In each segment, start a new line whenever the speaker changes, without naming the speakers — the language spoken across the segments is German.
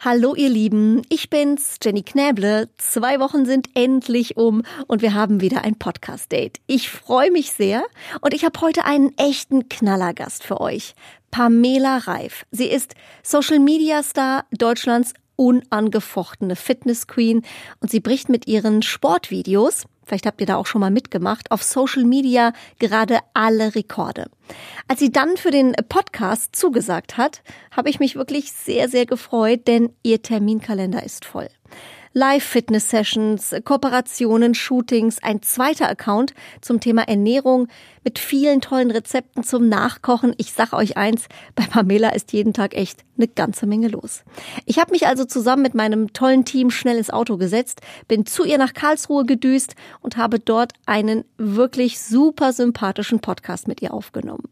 Hallo ihr Lieben, ich bin's, Jenny Knäble. Zwei Wochen sind endlich um und wir haben wieder ein Podcast-Date. Ich freue mich sehr und ich habe heute einen echten Knallergast für euch. Pamela Reif. Sie ist Social-Media-Star Deutschlands unangefochtene Fitness-Queen und sie bricht mit ihren Sportvideos vielleicht habt ihr da auch schon mal mitgemacht, auf Social Media gerade alle Rekorde. Als sie dann für den Podcast zugesagt hat, habe ich mich wirklich sehr, sehr gefreut, denn ihr Terminkalender ist voll. Live-Fitness-Sessions, Kooperationen, Shootings, ein zweiter Account zum Thema Ernährung mit vielen tollen Rezepten zum Nachkochen. Ich sag euch eins, bei Pamela ist jeden Tag echt eine ganze Menge los. Ich habe mich also zusammen mit meinem tollen Team schnell ins Auto gesetzt, bin zu ihr nach Karlsruhe gedüst und habe dort einen wirklich super sympathischen Podcast mit ihr aufgenommen.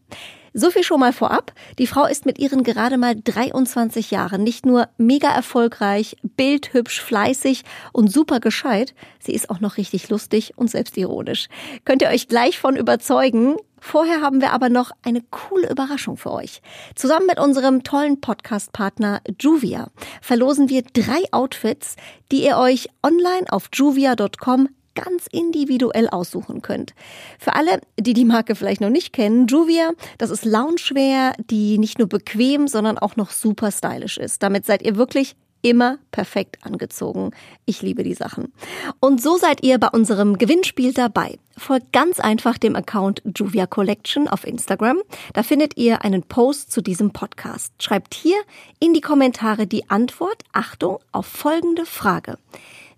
So viel schon mal vorab. Die Frau ist mit ihren gerade mal 23 Jahren nicht nur mega erfolgreich, bildhübsch, fleißig und super gescheit, sie ist auch noch richtig lustig und selbstironisch. Könnt ihr euch gleich von überzeugen. Vorher haben wir aber noch eine coole Überraschung für euch. Zusammen mit unserem tollen Podcast-Partner Juvia verlosen wir drei Outfits, die ihr euch online auf juvia.com ganz individuell aussuchen könnt. Für alle, die die Marke vielleicht noch nicht kennen, Juvia, das ist Loungewear, die nicht nur bequem, sondern auch noch super stylisch ist. Damit seid ihr wirklich immer perfekt angezogen. Ich liebe die Sachen. Und so seid ihr bei unserem Gewinnspiel dabei. Folgt ganz einfach dem Account Juvia Collection auf Instagram. Da findet ihr einen Post zu diesem Podcast. Schreibt hier in die Kommentare die Antwort, Achtung, auf folgende Frage.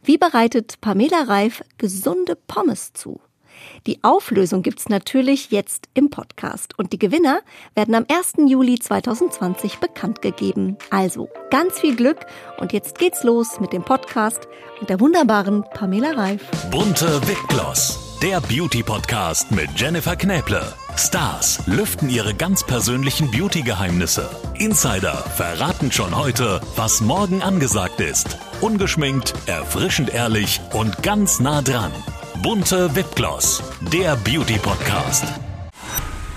Wie bereitet Pamela Reif gesunde Pommes zu? Die Auflösung gibt's natürlich jetzt im Podcast und die Gewinner werden am 1. Juli 2020 bekannt gegeben. Also ganz viel Glück und jetzt geht's los mit dem Podcast und der wunderbaren Pamela Reif.
Bunte Wipgloss, der Beauty-Podcast mit Jennifer Knäble. Stars lüften ihre ganz persönlichen Beauty-Geheimnisse. Insider verraten schon heute, was morgen angesagt ist. Ungeschminkt, erfrischend ehrlich und ganz nah dran. Bunte Wipgloss, der Beauty-Podcast.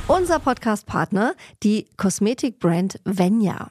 Unser Podcast-Partner, die Kosmetikbrand Venya.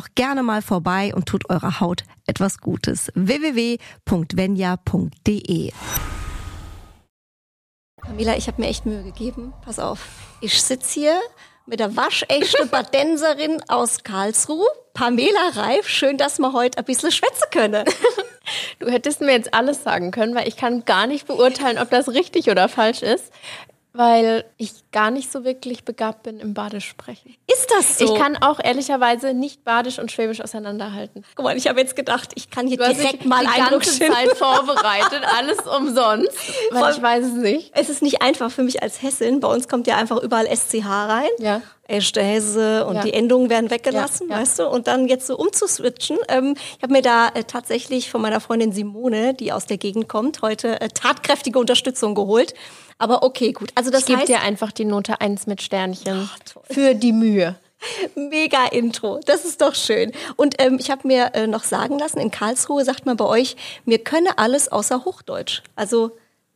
gerne mal vorbei und tut eurer Haut etwas Gutes. www.venya.de Camila, ich habe mir echt Mühe gegeben. Pass auf. Ich sitze hier mit der waschechte Badenserin aus Karlsruhe, Pamela Reif. Schön, dass wir heute ein bisschen schwätzen können.
Du hättest mir jetzt alles sagen können, weil ich kann gar nicht beurteilen, ob das richtig oder falsch ist weil ich gar nicht so wirklich begabt bin im Badisch sprechen.
Ist das so?
Ich kann auch ehrlicherweise nicht Badisch und Schwäbisch auseinanderhalten.
Guck mal, ich habe jetzt gedacht, ich kann hier
du
direkt mal
die ganze Zeit vorbereitet, alles umsonst, weil Voll, ich weiß es nicht.
Es ist nicht einfach für mich als Hessin. Bei uns kommt ja einfach überall SCH rein.
Ja.
Echte Hesse und ja. die Endungen werden weggelassen, ja, ja. weißt du? Und dann jetzt so umzuswitchen. Ähm, ich habe mir da äh, tatsächlich von meiner Freundin Simone, die aus der Gegend kommt, heute äh, tatkräftige Unterstützung geholt. Aber okay, gut.
Also das ich gebe dir einfach die Note 1 mit Sternchen
oh, für die Mühe. Mega Intro, das ist doch schön. Und ähm, ich habe mir äh, noch sagen lassen, in Karlsruhe sagt man bei euch, mir könne alles außer Hochdeutsch. Also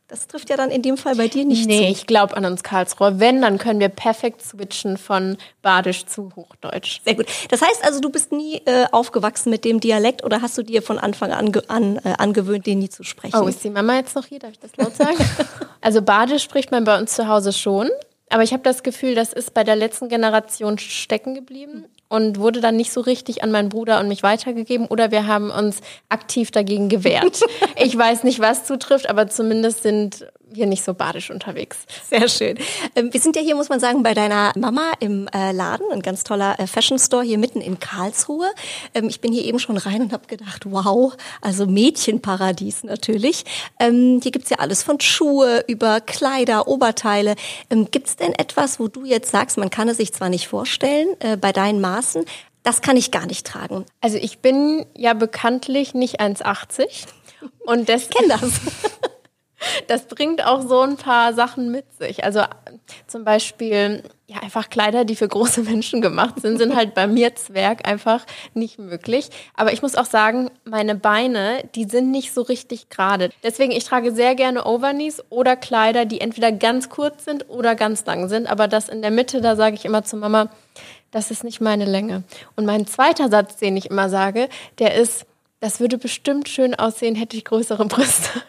das trifft ja dann in dem Fall bei dir nicht
nee, zu. Nee, ich glaube an uns Karlsruhe. Wenn, dann können wir perfekt switchen von Badisch zu Hochdeutsch.
Sehr gut. Das heißt also, du bist nie äh, aufgewachsen mit dem Dialekt oder hast du dir von Anfang an, an äh, angewöhnt, den nie zu sprechen?
Oh, ist die Mama jetzt noch hier? Darf ich das laut sagen? also Badisch spricht man bei uns zu Hause schon. Aber ich habe das Gefühl, das ist bei der letzten Generation stecken geblieben und wurde dann nicht so richtig an meinen Bruder und mich weitergegeben oder wir haben uns aktiv dagegen gewehrt. ich weiß nicht, was zutrifft, aber zumindest sind wir nicht so badisch unterwegs.
Sehr schön. Ähm, wir sind ja hier, muss man sagen, bei deiner Mama im äh, Laden, ein ganz toller äh, Fashion Store hier mitten in Karlsruhe. Ähm, ich bin hier eben schon rein und habe gedacht, wow, also Mädchenparadies natürlich. Ähm, hier gibt's ja alles von Schuhe über Kleider, Oberteile. Gibt's denn etwas, wo du jetzt sagst, man kann es sich zwar nicht vorstellen äh, bei deinen Maßen, das kann ich gar nicht tragen.
Also ich bin ja bekanntlich nicht 1,80 und das
kenne das.
Das bringt auch so ein paar Sachen mit sich. Also zum Beispiel, ja, einfach Kleider, die für große Menschen gemacht sind, sind halt bei mir Zwerg einfach nicht möglich. Aber ich muss auch sagen, meine Beine, die sind nicht so richtig gerade. Deswegen, ich trage sehr gerne Overknees oder Kleider, die entweder ganz kurz sind oder ganz lang sind. Aber das in der Mitte, da sage ich immer zu Mama, das ist nicht meine Länge. Und mein zweiter Satz, den ich immer sage, der ist, das würde bestimmt schön aussehen, hätte ich größere Brüste.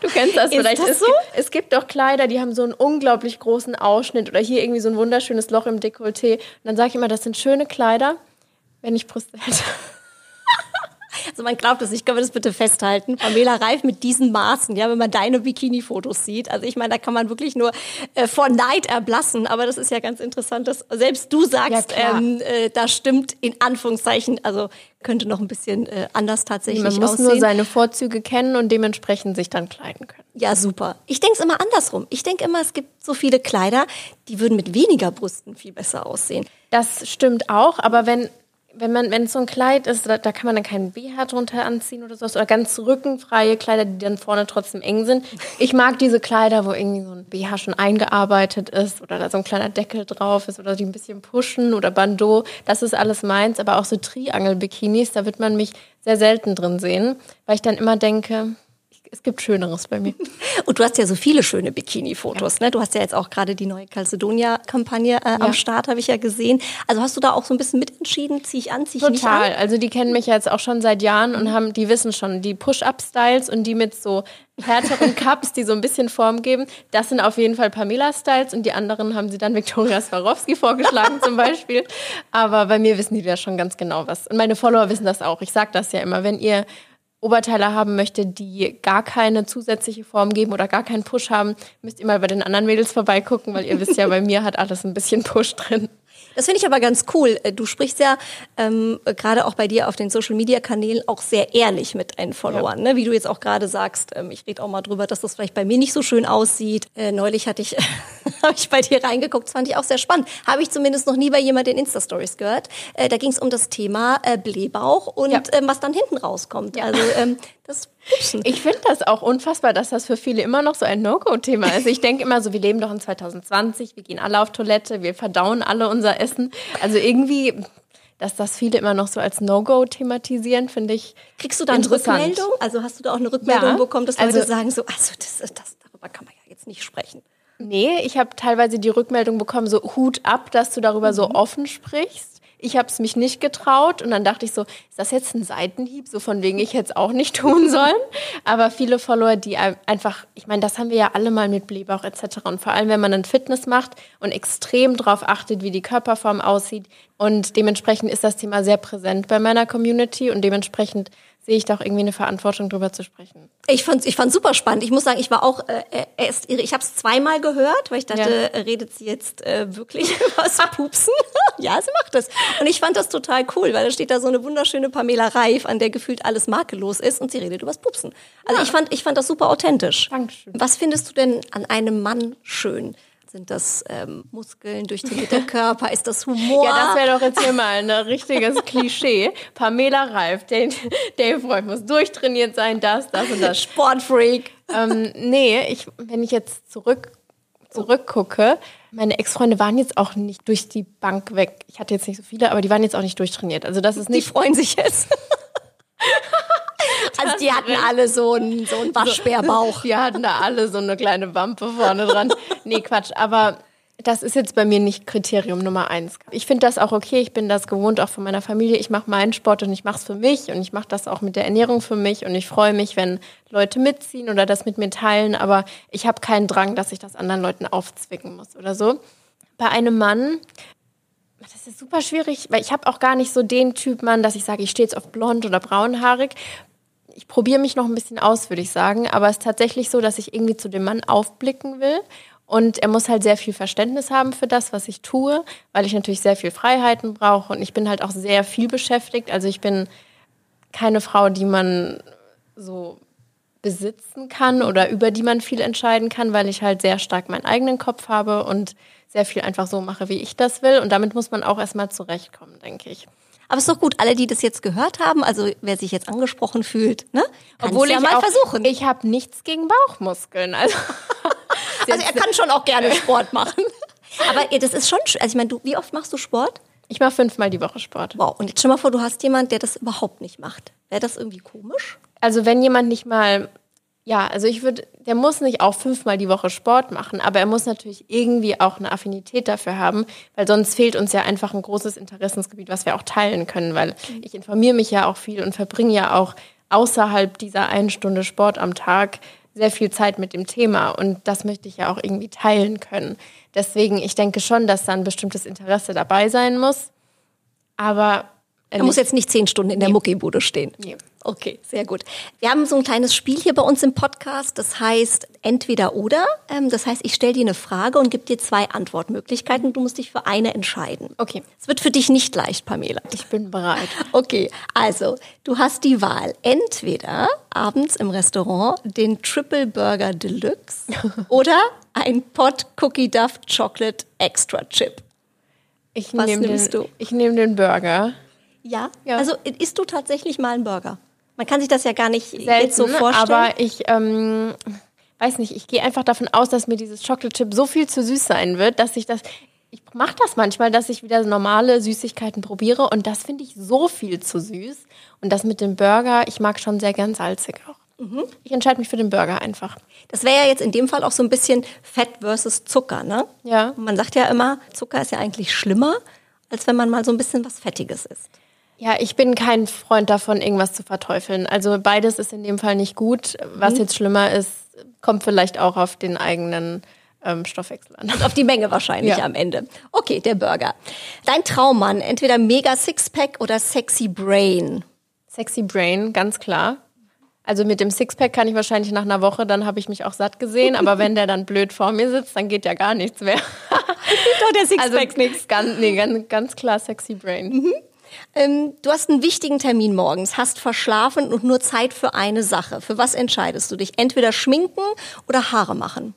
Du kennst das
Ist
vielleicht.
das
es,
so?
gibt, es gibt doch Kleider, die haben so einen unglaublich großen Ausschnitt oder hier irgendwie so ein wunderschönes Loch im Dekolleté. Und dann sage ich immer, das sind schöne Kleider, wenn ich Brüste hätte.
Also man glaubt es, ich kann mir das bitte festhalten. Pamela Reif mit diesen Maßen, ja, wenn man deine Bikini-Fotos sieht. Also ich meine, da kann man wirklich nur äh, vor Neid erblassen. Aber das ist ja ganz interessant, dass selbst du sagst,
Ja,
ähm, äh, da stimmt in Anführungszeichen, also könnte noch ein bisschen äh, anders tatsächlich
Man muss
aussehen.
nur seine Vorzüge kennen und dementsprechend sich dann kleiden können.
Ja, super. Ich denke es immer andersrum. Ich denke immer, es gibt so viele Kleider, die würden mit weniger Brüsten viel besser aussehen.
Das stimmt auch, aber wenn wenn man wenn es so ein Kleid ist, da, da kann man dann keinen BH drunter anziehen oder sowas oder ganz rückenfreie Kleider, die dann vorne trotzdem eng sind. Ich mag diese Kleider, wo irgendwie so ein BH schon eingearbeitet ist oder da so ein kleiner Deckel drauf ist oder die ein bisschen pushen oder Bandeau. Das ist alles meins, aber auch so Triangel-Bikinis, da wird man mich sehr selten drin sehen, weil ich dann immer denke, es gibt Schöneres bei mir.
Und du hast ja so viele schöne Bikini-Fotos. Ne? Du hast ja jetzt auch gerade die neue Calcedonia-Kampagne äh, am Start, habe ich ja gesehen. Also hast du da auch so ein bisschen mitentschieden, ziehe ich an, ziehe ich nicht an?
Total. Also die kennen mich ja jetzt auch schon seit Jahren und haben, die wissen schon, die Push-Up-Styles und die mit so härteren Cups, die so ein bisschen Form geben, das sind auf jeden Fall Pamela-Styles und die anderen haben sie dann Viktoria Swarovski vorgeschlagen zum Beispiel. Aber bei mir wissen die ja schon ganz genau was. Und meine Follower wissen das auch. Ich sage das ja immer, wenn ihr Oberteile haben möchtet, die gar keine zusätzliche Form geben oder gar keinen Push haben, müsst ihr mal bei den anderen Mädels vorbeigucken, weil ihr wisst ja, bei mir hat alles ein bisschen Push drin.
Das finde ich aber ganz cool. Äh, Du sprichst ja ähm, gerade auch bei dir auf den Social Media Kanälen auch sehr ehrlich mit deinen Followern, ne? wie du jetzt auch gerade sagst. Ähm, ich rede auch mal drüber, dass das vielleicht bei mir nicht so schön aussieht. Äh, neulich hatte ich, habe ich bei dir reingeguckt, das fand ich auch sehr spannend. Habe ich zumindest noch nie bei jemand in Insta Stories gehört. Äh, da ging es um das Thema äh, Blähbauch und
Ja.
ähm, was dann hinten rauskommt. Also ähm, das Pupsen.
Ich finde das auch unfassbar, dass das für viele immer noch so ein No-Go-Thema ist. Ich denke immer so, wir leben doch in 2020, wir gehen alle auf Toilette, wir verdauen alle unser Essen. Also irgendwie, dass das viele immer noch so als No-Go thematisieren, finde ich
Kriegst du da eine. Rückmeldung? Also hast du da auch eine Rückmeldung
Ja.
bekommen, dass Leute
Also-
sagen so, also das, das, darüber kann man ja jetzt nicht sprechen.
Nee, ich habe teilweise die Rückmeldung bekommen, so Hut ab, dass du darüber so offen sprichst. Ich habe es mich nicht getraut und dann dachte ich so, ist das jetzt ein Seitenhieb, so von wegen ich jetzt auch nicht tun sollen? Aber viele Follower, die ein- einfach, ich meine, das haben wir ja alle mal mit Blähbauch etc. Und vor allem, wenn man dann Fitness macht und extrem darauf achtet, wie die Körperform aussieht. Und dementsprechend ist das Thema sehr präsent bei meiner Community und dementsprechend sehe ich da auch irgendwie eine Verantwortung, drüber zu sprechen.
Ich fand ich fand super spannend. Ich muss sagen, ich war auch äh, äh, erst irre. Ich habe es zweimal gehört, weil ich dachte,
Ja.
äh, redet sie jetzt äh, wirklich was pupsen? ja, sie macht das. Und ich fand das total cool, weil da steht da so eine wunderschöne Pamela Reif, an der gefühlt alles makellos ist und sie redet übers Pupsen. Also ich fand ich fand das super authentisch.
Dankeschön.
Was findest du denn an einem Mann schön? Sind das ähm, Muskeln, durchtrainierter Körper? Ist das Humor?
Ja, das wäre doch jetzt hier mal ein richtiges Klischee. Pamela Reif, Dave, Dave Freud muss durchtrainiert sein, das, das und das.
Sportfreak.
ähm, nee, ich, wenn ich jetzt zurück, zurückgucke, meine Ex-Freunde waren jetzt auch nicht durch die Bank weg. Ich hatte jetzt nicht so viele, aber die waren jetzt auch nicht durchtrainiert. Also das ist
Die
nicht
freuen sich jetzt. also die hatten alle so einen, so einen Waschbärbauch.
Die hatten da alle so eine kleine Wampe vorne dran. Nee, Quatsch. Aber das ist jetzt bei mir nicht Kriterium Nummer eins. Ich finde das auch okay. Ich bin das gewohnt auch von meiner Familie. Ich mache meinen Sport und ich mache es für mich und ich mache das auch mit der Ernährung für mich und ich freue mich, wenn Leute mitziehen oder das mit mir teilen. Aber ich habe keinen Drang, dass ich das anderen Leuten aufzwicken muss oder so. Bei einem Mann, das ist super schwierig, weil ich habe auch gar nicht so den Typ Mann, dass ich sage, ich stehe jetzt auf blond oder braunhaarig ich probiere mich noch ein bisschen aus, würde ich sagen. Aber es ist tatsächlich so, dass ich irgendwie zu dem Mann aufblicken will. Und er muss halt sehr viel Verständnis haben für das, was ich tue, weil ich natürlich sehr viel Freiheiten brauche. Und ich bin halt auch sehr viel beschäftigt. Also ich bin keine Frau, die man so besitzen kann oder über die man viel entscheiden kann, weil ich halt sehr stark meinen eigenen Kopf habe und sehr viel einfach so mache, wie ich das will. Und damit muss man auch erstmal zurechtkommen, denke ich.
Aber es ist doch gut, alle, die das jetzt gehört haben, also wer sich jetzt angesprochen fühlt, ne?
Obwohl
ja
ich
mal
auch,
versuchen.
Ich habe nichts gegen Bauchmuskeln. Also,
also er kann schon auch gerne Sport machen. Aber das ist schon, sch- also ich meine, du, wie oft machst du Sport?
ich mache fünfmal die Woche Sport.
Wow. Und jetzt stell mal vor, du hast jemand, der das überhaupt nicht macht. Wäre das irgendwie komisch?
Also wenn jemand nicht mal, ja, also ich würde, der muss nicht auch fünfmal die Woche Sport machen, aber er muss natürlich irgendwie auch eine Affinität dafür haben, weil sonst fehlt uns ja einfach ein großes Interessensgebiet, was wir auch teilen können, weil ich informiere mich ja auch viel und verbringe ja auch außerhalb dieser einen Stunde Sport am Tag sehr viel Zeit mit dem Thema und das möchte ich ja auch irgendwie teilen können. Deswegen, ich denke schon, dass da ein bestimmtes Interesse dabei sein muss, aber
Er muss jetzt nicht zehn Stunden in der Muckibude stehen.
Nee.
Okay, sehr gut. Wir haben so ein kleines Spiel hier bei uns im Podcast, das heißt entweder oder. Ähm, das heißt, ich stelle dir eine Frage und gebe dir zwei Antwortmöglichkeiten. Du musst dich für eine entscheiden.
Okay.
Es wird für dich nicht leicht, Pamela.
ich bin bereit.
Okay, also du hast die Wahl. Entweder abends im Restaurant den Triple Burger Deluxe oder ein Pot Cookie Duff Chocolate Extra Chip.
Ich
Was
nehme
nimmst
den,
du?
Ich nehme den Burger.
Ja?
Ja.
Also isst du tatsächlich mal einen Burger? Man kann sich das ja gar nicht
Selten,
jetzt so vorstellen.
aber ich ähm, weiß nicht, ich gehe einfach davon aus, dass mir dieses Chocolate Chip so viel zu süß sein wird, dass ich das ich mache das manchmal, dass ich wieder normale Süßigkeiten probiere und das finde ich so viel zu süß und das mit dem Burger, ich mag schon sehr gern salzig auch.
Mhm.
Ich entscheide mich für den Burger einfach.
Das wäre ja jetzt in dem Fall auch so ein bisschen Fett versus Zucker, ne?
Ja.
Und man sagt ja immer, Zucker ist ja eigentlich schlimmer, als wenn man mal so ein bisschen was Fettiges isst.
Ja, ich bin kein Freund davon, irgendwas zu verteufeln. Also beides ist in dem Fall nicht gut. Was jetzt schlimmer ist, kommt vielleicht auch auf den eigenen ähm, Stoffwechsel an.
Und auf die Menge wahrscheinlich
Ja.
am Ende. Okay, der Burger. Dein Traummann, entweder mega Sixpack oder sexy Brain.
Sexy Brain, ganz klar. Also mit dem Sixpack kann ich wahrscheinlich nach einer Woche, dann habe ich mich auch satt gesehen. Aber wenn der dann blöd vor mir sitzt, dann geht ja gar nichts mehr.
Doch, der
Also
Sixpack
nichts. Ganz, nee, ganz, ganz klar Sexy Brain.
Ähm, du hast einen wichtigen Termin morgens, hast verschlafen und nur Zeit für eine Sache. Für was entscheidest du dich? Entweder schminken oder Haare machen.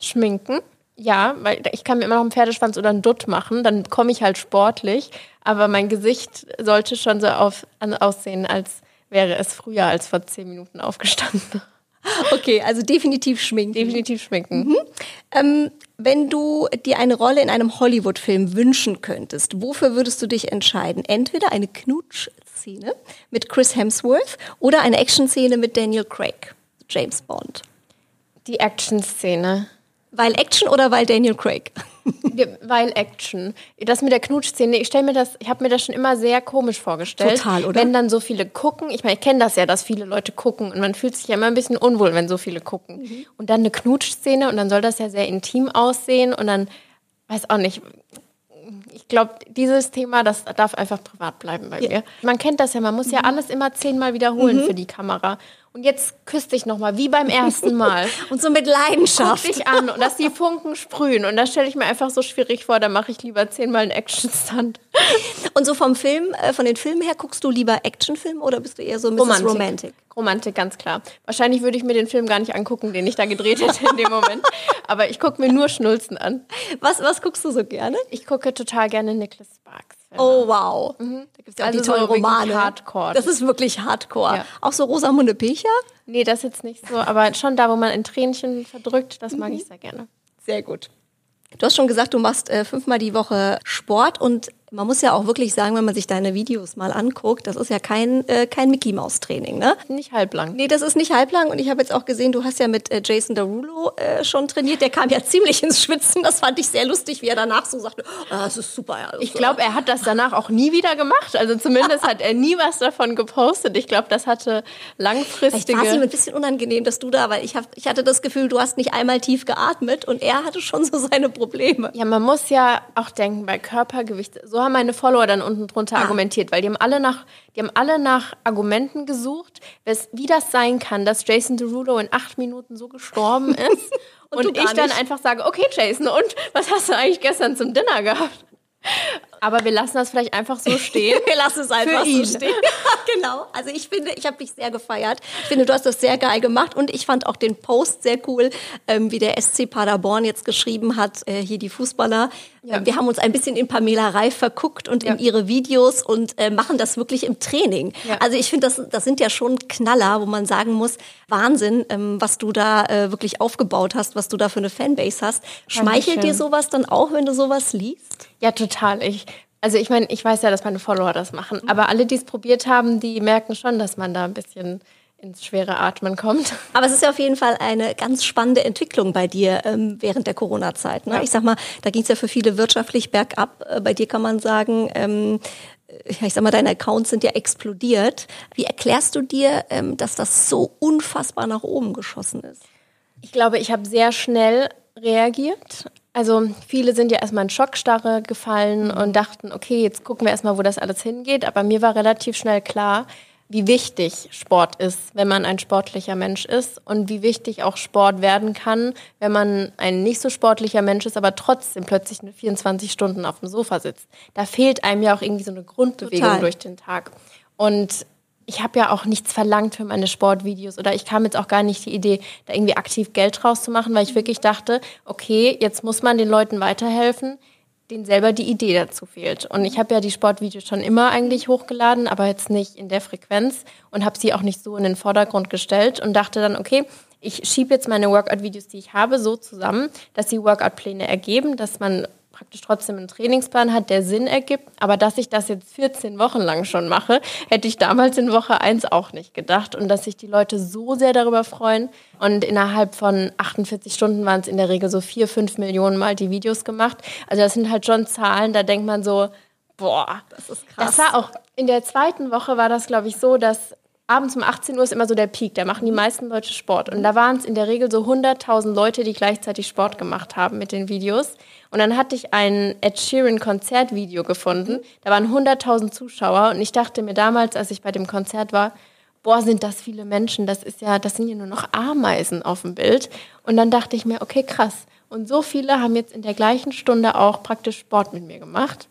Schminken. Ja, weil ich kann mir immer noch einen Pferdeschwanz oder einen Dutt machen, dann komme ich halt sportlich. Aber mein Gesicht sollte schon so auf, aussehen, als wäre es früher als vor zehn Minuten aufgestanden.
Okay, also definitiv schminken.
Definitiv schminken.
Ähm, wenn du dir eine Rolle in einem Hollywood-Film wünschen könntest, wofür würdest du dich entscheiden? Entweder eine Knutsch-Szene mit Chris Hemsworth oder eine Action-Szene mit Daniel Craig, James Bond.
Die Action-Szene.
Weil Action oder weil Daniel Craig?
Weil Action. Das mit der Knutschszene, ich stelle mir das, ich habe mir das schon immer sehr komisch vorgestellt.
Total, oder?
Wenn dann so viele gucken, ich meine, ich kenne das ja, dass viele Leute gucken und man fühlt sich ja immer ein bisschen unwohl, wenn so viele gucken.
Mhm.
Und dann eine Knutschszene und dann soll das ja sehr intim aussehen und dann, weiß auch nicht, ich glaube, dieses Thema, das darf einfach privat bleiben bei mir. Man kennt das ja, man muss ja
Mhm.
alles immer zehnmal wiederholen für die Kamera. Und jetzt küsst dich nochmal, wie beim ersten Mal.
Und so mit
Guck
Leidenschaft.
dich an und dass die Funken sprühen. Und das stelle ich mir einfach so schwierig vor. Da mache ich lieber zehnmal einen Action-Stunt.
Und so vom Film, äh, von den Filmen her, guckst du lieber Actionfilm oder bist du eher so Mrs. Romantic?
Romantik, ganz klar. Wahrscheinlich würde ich mir den Film gar nicht angucken, den ich da gedreht hätte in dem Moment. Aber ich gucke mir nur Schnulzen an.
Was, was guckst du so gerne?
Ich gucke total gerne Nicholas Sparks.
Oh, wow. Da gibt's ja auch
Also
die
so
tollen
wirklich
Romane.
Hardcore.
Das ist wirklich Hardcore.
Ja.
Auch so Rosamunde Pilcher?
Nee, das jetzt nicht so. Aber schon da, wo man ein Tränchen verdrückt, das mag ich sehr gerne.
Sehr gut. Du hast schon gesagt, du machst äh, fünfmal die Woche Sport und man muss ja auch wirklich sagen, wenn man sich deine Videos mal anguckt, das ist ja kein, äh, kein Mickey-Maus-Training, ne?
Nicht halblang.
Nee, das ist nicht halblang und ich habe jetzt auch gesehen, du hast ja mit äh, Jason Derulo äh, schon trainiert. Der kam ja ziemlich ins Schwitzen. Das fand ich sehr lustig, wie er danach so sagte, ah, das ist super. Ja,
Ich glaube, er hat das danach auch nie wieder gemacht. Also zumindest hat er nie was davon gepostet. Ich glaube, das hatte
Vielleicht
langfristige...
war es ihm ein bisschen unangenehm, dass du da, weil ich, hab, ich hatte das Gefühl, du hast nicht einmal tief geatmet und er hatte schon so seine Probleme.
Ja, man muss ja auch denken, bei Körpergewicht, so haben meine Follower dann unten drunter
Ah.
argumentiert, weil die haben alle nach, die haben alle nach Argumenten gesucht, wes- wie das sein kann, dass Jason Derulo in acht Minuten so gestorben ist.
Und
und ich dann einfach sage, okay, Jason, und was hast du eigentlich gestern zum Dinner gehabt? Aber wir lassen das vielleicht einfach so stehen.
Wir lassen es einfach so stehen. genau. Also ich finde, ich habe dich sehr gefeiert. Ich finde, du hast das sehr geil gemacht und ich fand auch den Post sehr cool, ähm, wie der SC Paderborn jetzt geschrieben hat, äh, hier die Fußballer.
Ja.
Wir haben uns ein bisschen in Pamela Reif verguckt und in
Ja.
ihre Videos und äh, machen das wirklich im Training.
Ja.
Also ich finde, das, das sind ja schon Knaller, wo man sagen muss, Wahnsinn, ähm, was du da äh, wirklich aufgebaut hast, was du da für eine Fanbase hast. Schmeichelt dir sowas dann auch, wenn du sowas liest?
Ja, total. Ich, also ich meine, ich weiß ja, dass meine Follower das machen, aber alle, die es probiert haben, die merken schon, dass man da ein bisschen ins schwere Atmen kommt.
Aber es ist ja auf jeden Fall eine ganz spannende Entwicklung bei dir ähm, während der Corona-Zeit. Ne?
Ja.
Ich sag mal, da ging es ja für viele wirtschaftlich bergab. Äh, bei dir kann man sagen, ähm, ja, ich sag mal, deine Accounts sind ja explodiert. Wie erklärst du dir, ähm, dass das so unfassbar nach oben geschossen ist?
Ich glaube, ich habe sehr schnell reagiert. Also viele sind ja erstmal in Schockstarre gefallen und dachten, okay, jetzt gucken wir erstmal, wo das alles hingeht. Aber mir war relativ schnell klar, wie wichtig Sport ist, wenn man ein sportlicher Mensch ist und wie wichtig auch Sport werden kann, wenn man ein nicht so sportlicher Mensch ist, aber trotzdem plötzlich nur 24 Stunden auf dem Sofa sitzt. Da fehlt einem ja auch irgendwie so eine Grundbewegung
Total.
durch den Tag. Und ich habe ja auch nichts verlangt für meine Sportvideos oder ich kam jetzt auch gar nicht die Idee, da irgendwie aktiv Geld draus zu machen, weil ich wirklich dachte, okay, jetzt muss man den Leuten weiterhelfen, denen selber die Idee dazu fehlt. Und ich habe ja die Sportvideos schon immer eigentlich hochgeladen, aber jetzt nicht in der Frequenz und habe sie auch nicht so in den Vordergrund gestellt und dachte dann, okay, ich schiebe jetzt meine Workout-Videos, die ich habe, so zusammen, dass sie Workout-Pläne ergeben, dass man praktisch trotzdem einen Trainingsplan hat, der Sinn ergibt. Aber dass ich das jetzt 14 Wochen lang schon mache, hätte ich damals in Woche 1 auch nicht gedacht. Und dass sich die Leute so sehr darüber freuen. Und innerhalb von 48 Stunden waren es in der Regel so vier, fünf Millionen Mal die Videos gemacht. Also das sind halt schon Zahlen, da denkt man so, boah, das
ist krass.
Das war auch, in der zweiten Woche war das, glaube ich, so, dass abends um 18 Uhr ist immer so der Peak, da machen die meisten Leute Sport. Und da waren es in der Regel so 100.000 Leute, die gleichzeitig Sport gemacht haben mit den Videos. Und dann hatte ich ein Ed Sheeran Konzertvideo gefunden. Da waren 100.000 Zuschauer und ich dachte mir damals, als ich bei dem Konzert war, boah, sind das viele Menschen, das ist ja, das sind ja nur noch Ameisen auf dem Bild. Und dann dachte ich mir, okay, krass. Und so viele haben jetzt in der gleichen Stunde auch praktisch Sport mit mir gemacht.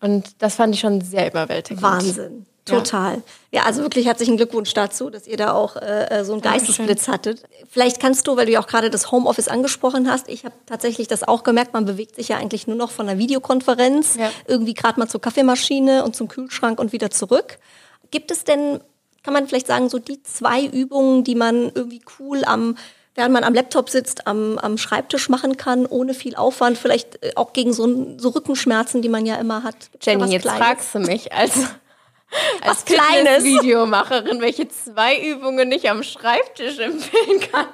Und das fand ich schon sehr überwältigend.
Wahnsinn. Total. Ja. also wirklich herzlichen Glückwunsch dazu, dass ihr da auch äh, so einen Geistesblitz hattet. Vielleicht kannst du, weil du ja auch gerade das Homeoffice angesprochen hast, ich habe tatsächlich das auch gemerkt, man bewegt sich ja eigentlich nur noch von einer Videokonferenz,
Ja.
irgendwie gerade mal zur Kaffeemaschine und zum Kühlschrank und wieder zurück. Gibt es denn, kann man vielleicht sagen, so die zwei Übungen, die man irgendwie cool am während man am Laptop sitzt, am, am Schreibtisch machen kann, ohne viel Aufwand, vielleicht äh, auch gegen so, so Rückenschmerzen, die man ja immer hat.
Jenny, jetzt
Kleines?
fragst du mich als, als
Kleines?
Videomacherin, welche zwei Übungen ich am Schreibtisch empfehlen kann.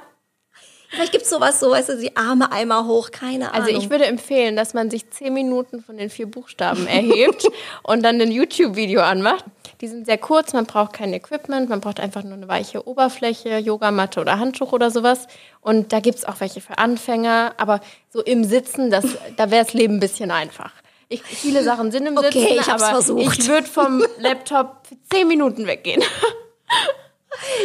Vielleicht gibt's sowas, so weißt du, die Arme einmal hoch, keine Ahnung.
Also ich würde empfehlen, dass man sich zehn Minuten von den vier Buchstaben erhebt und dann ein YouTube-Video anmacht. Die sind sehr kurz, man braucht kein Equipment, man braucht einfach nur eine weiche Oberfläche, Yogamatte oder Handtuch oder sowas. Und da gibt's auch welche für Anfänger, aber so im Sitzen, das, da wäre das Leben ein bisschen einfach. Ich, viele Sachen sind im
Okay,
Sitzen,
ich hab's
aber
versucht.
ich würde vom Laptop zehn Minuten weggehen.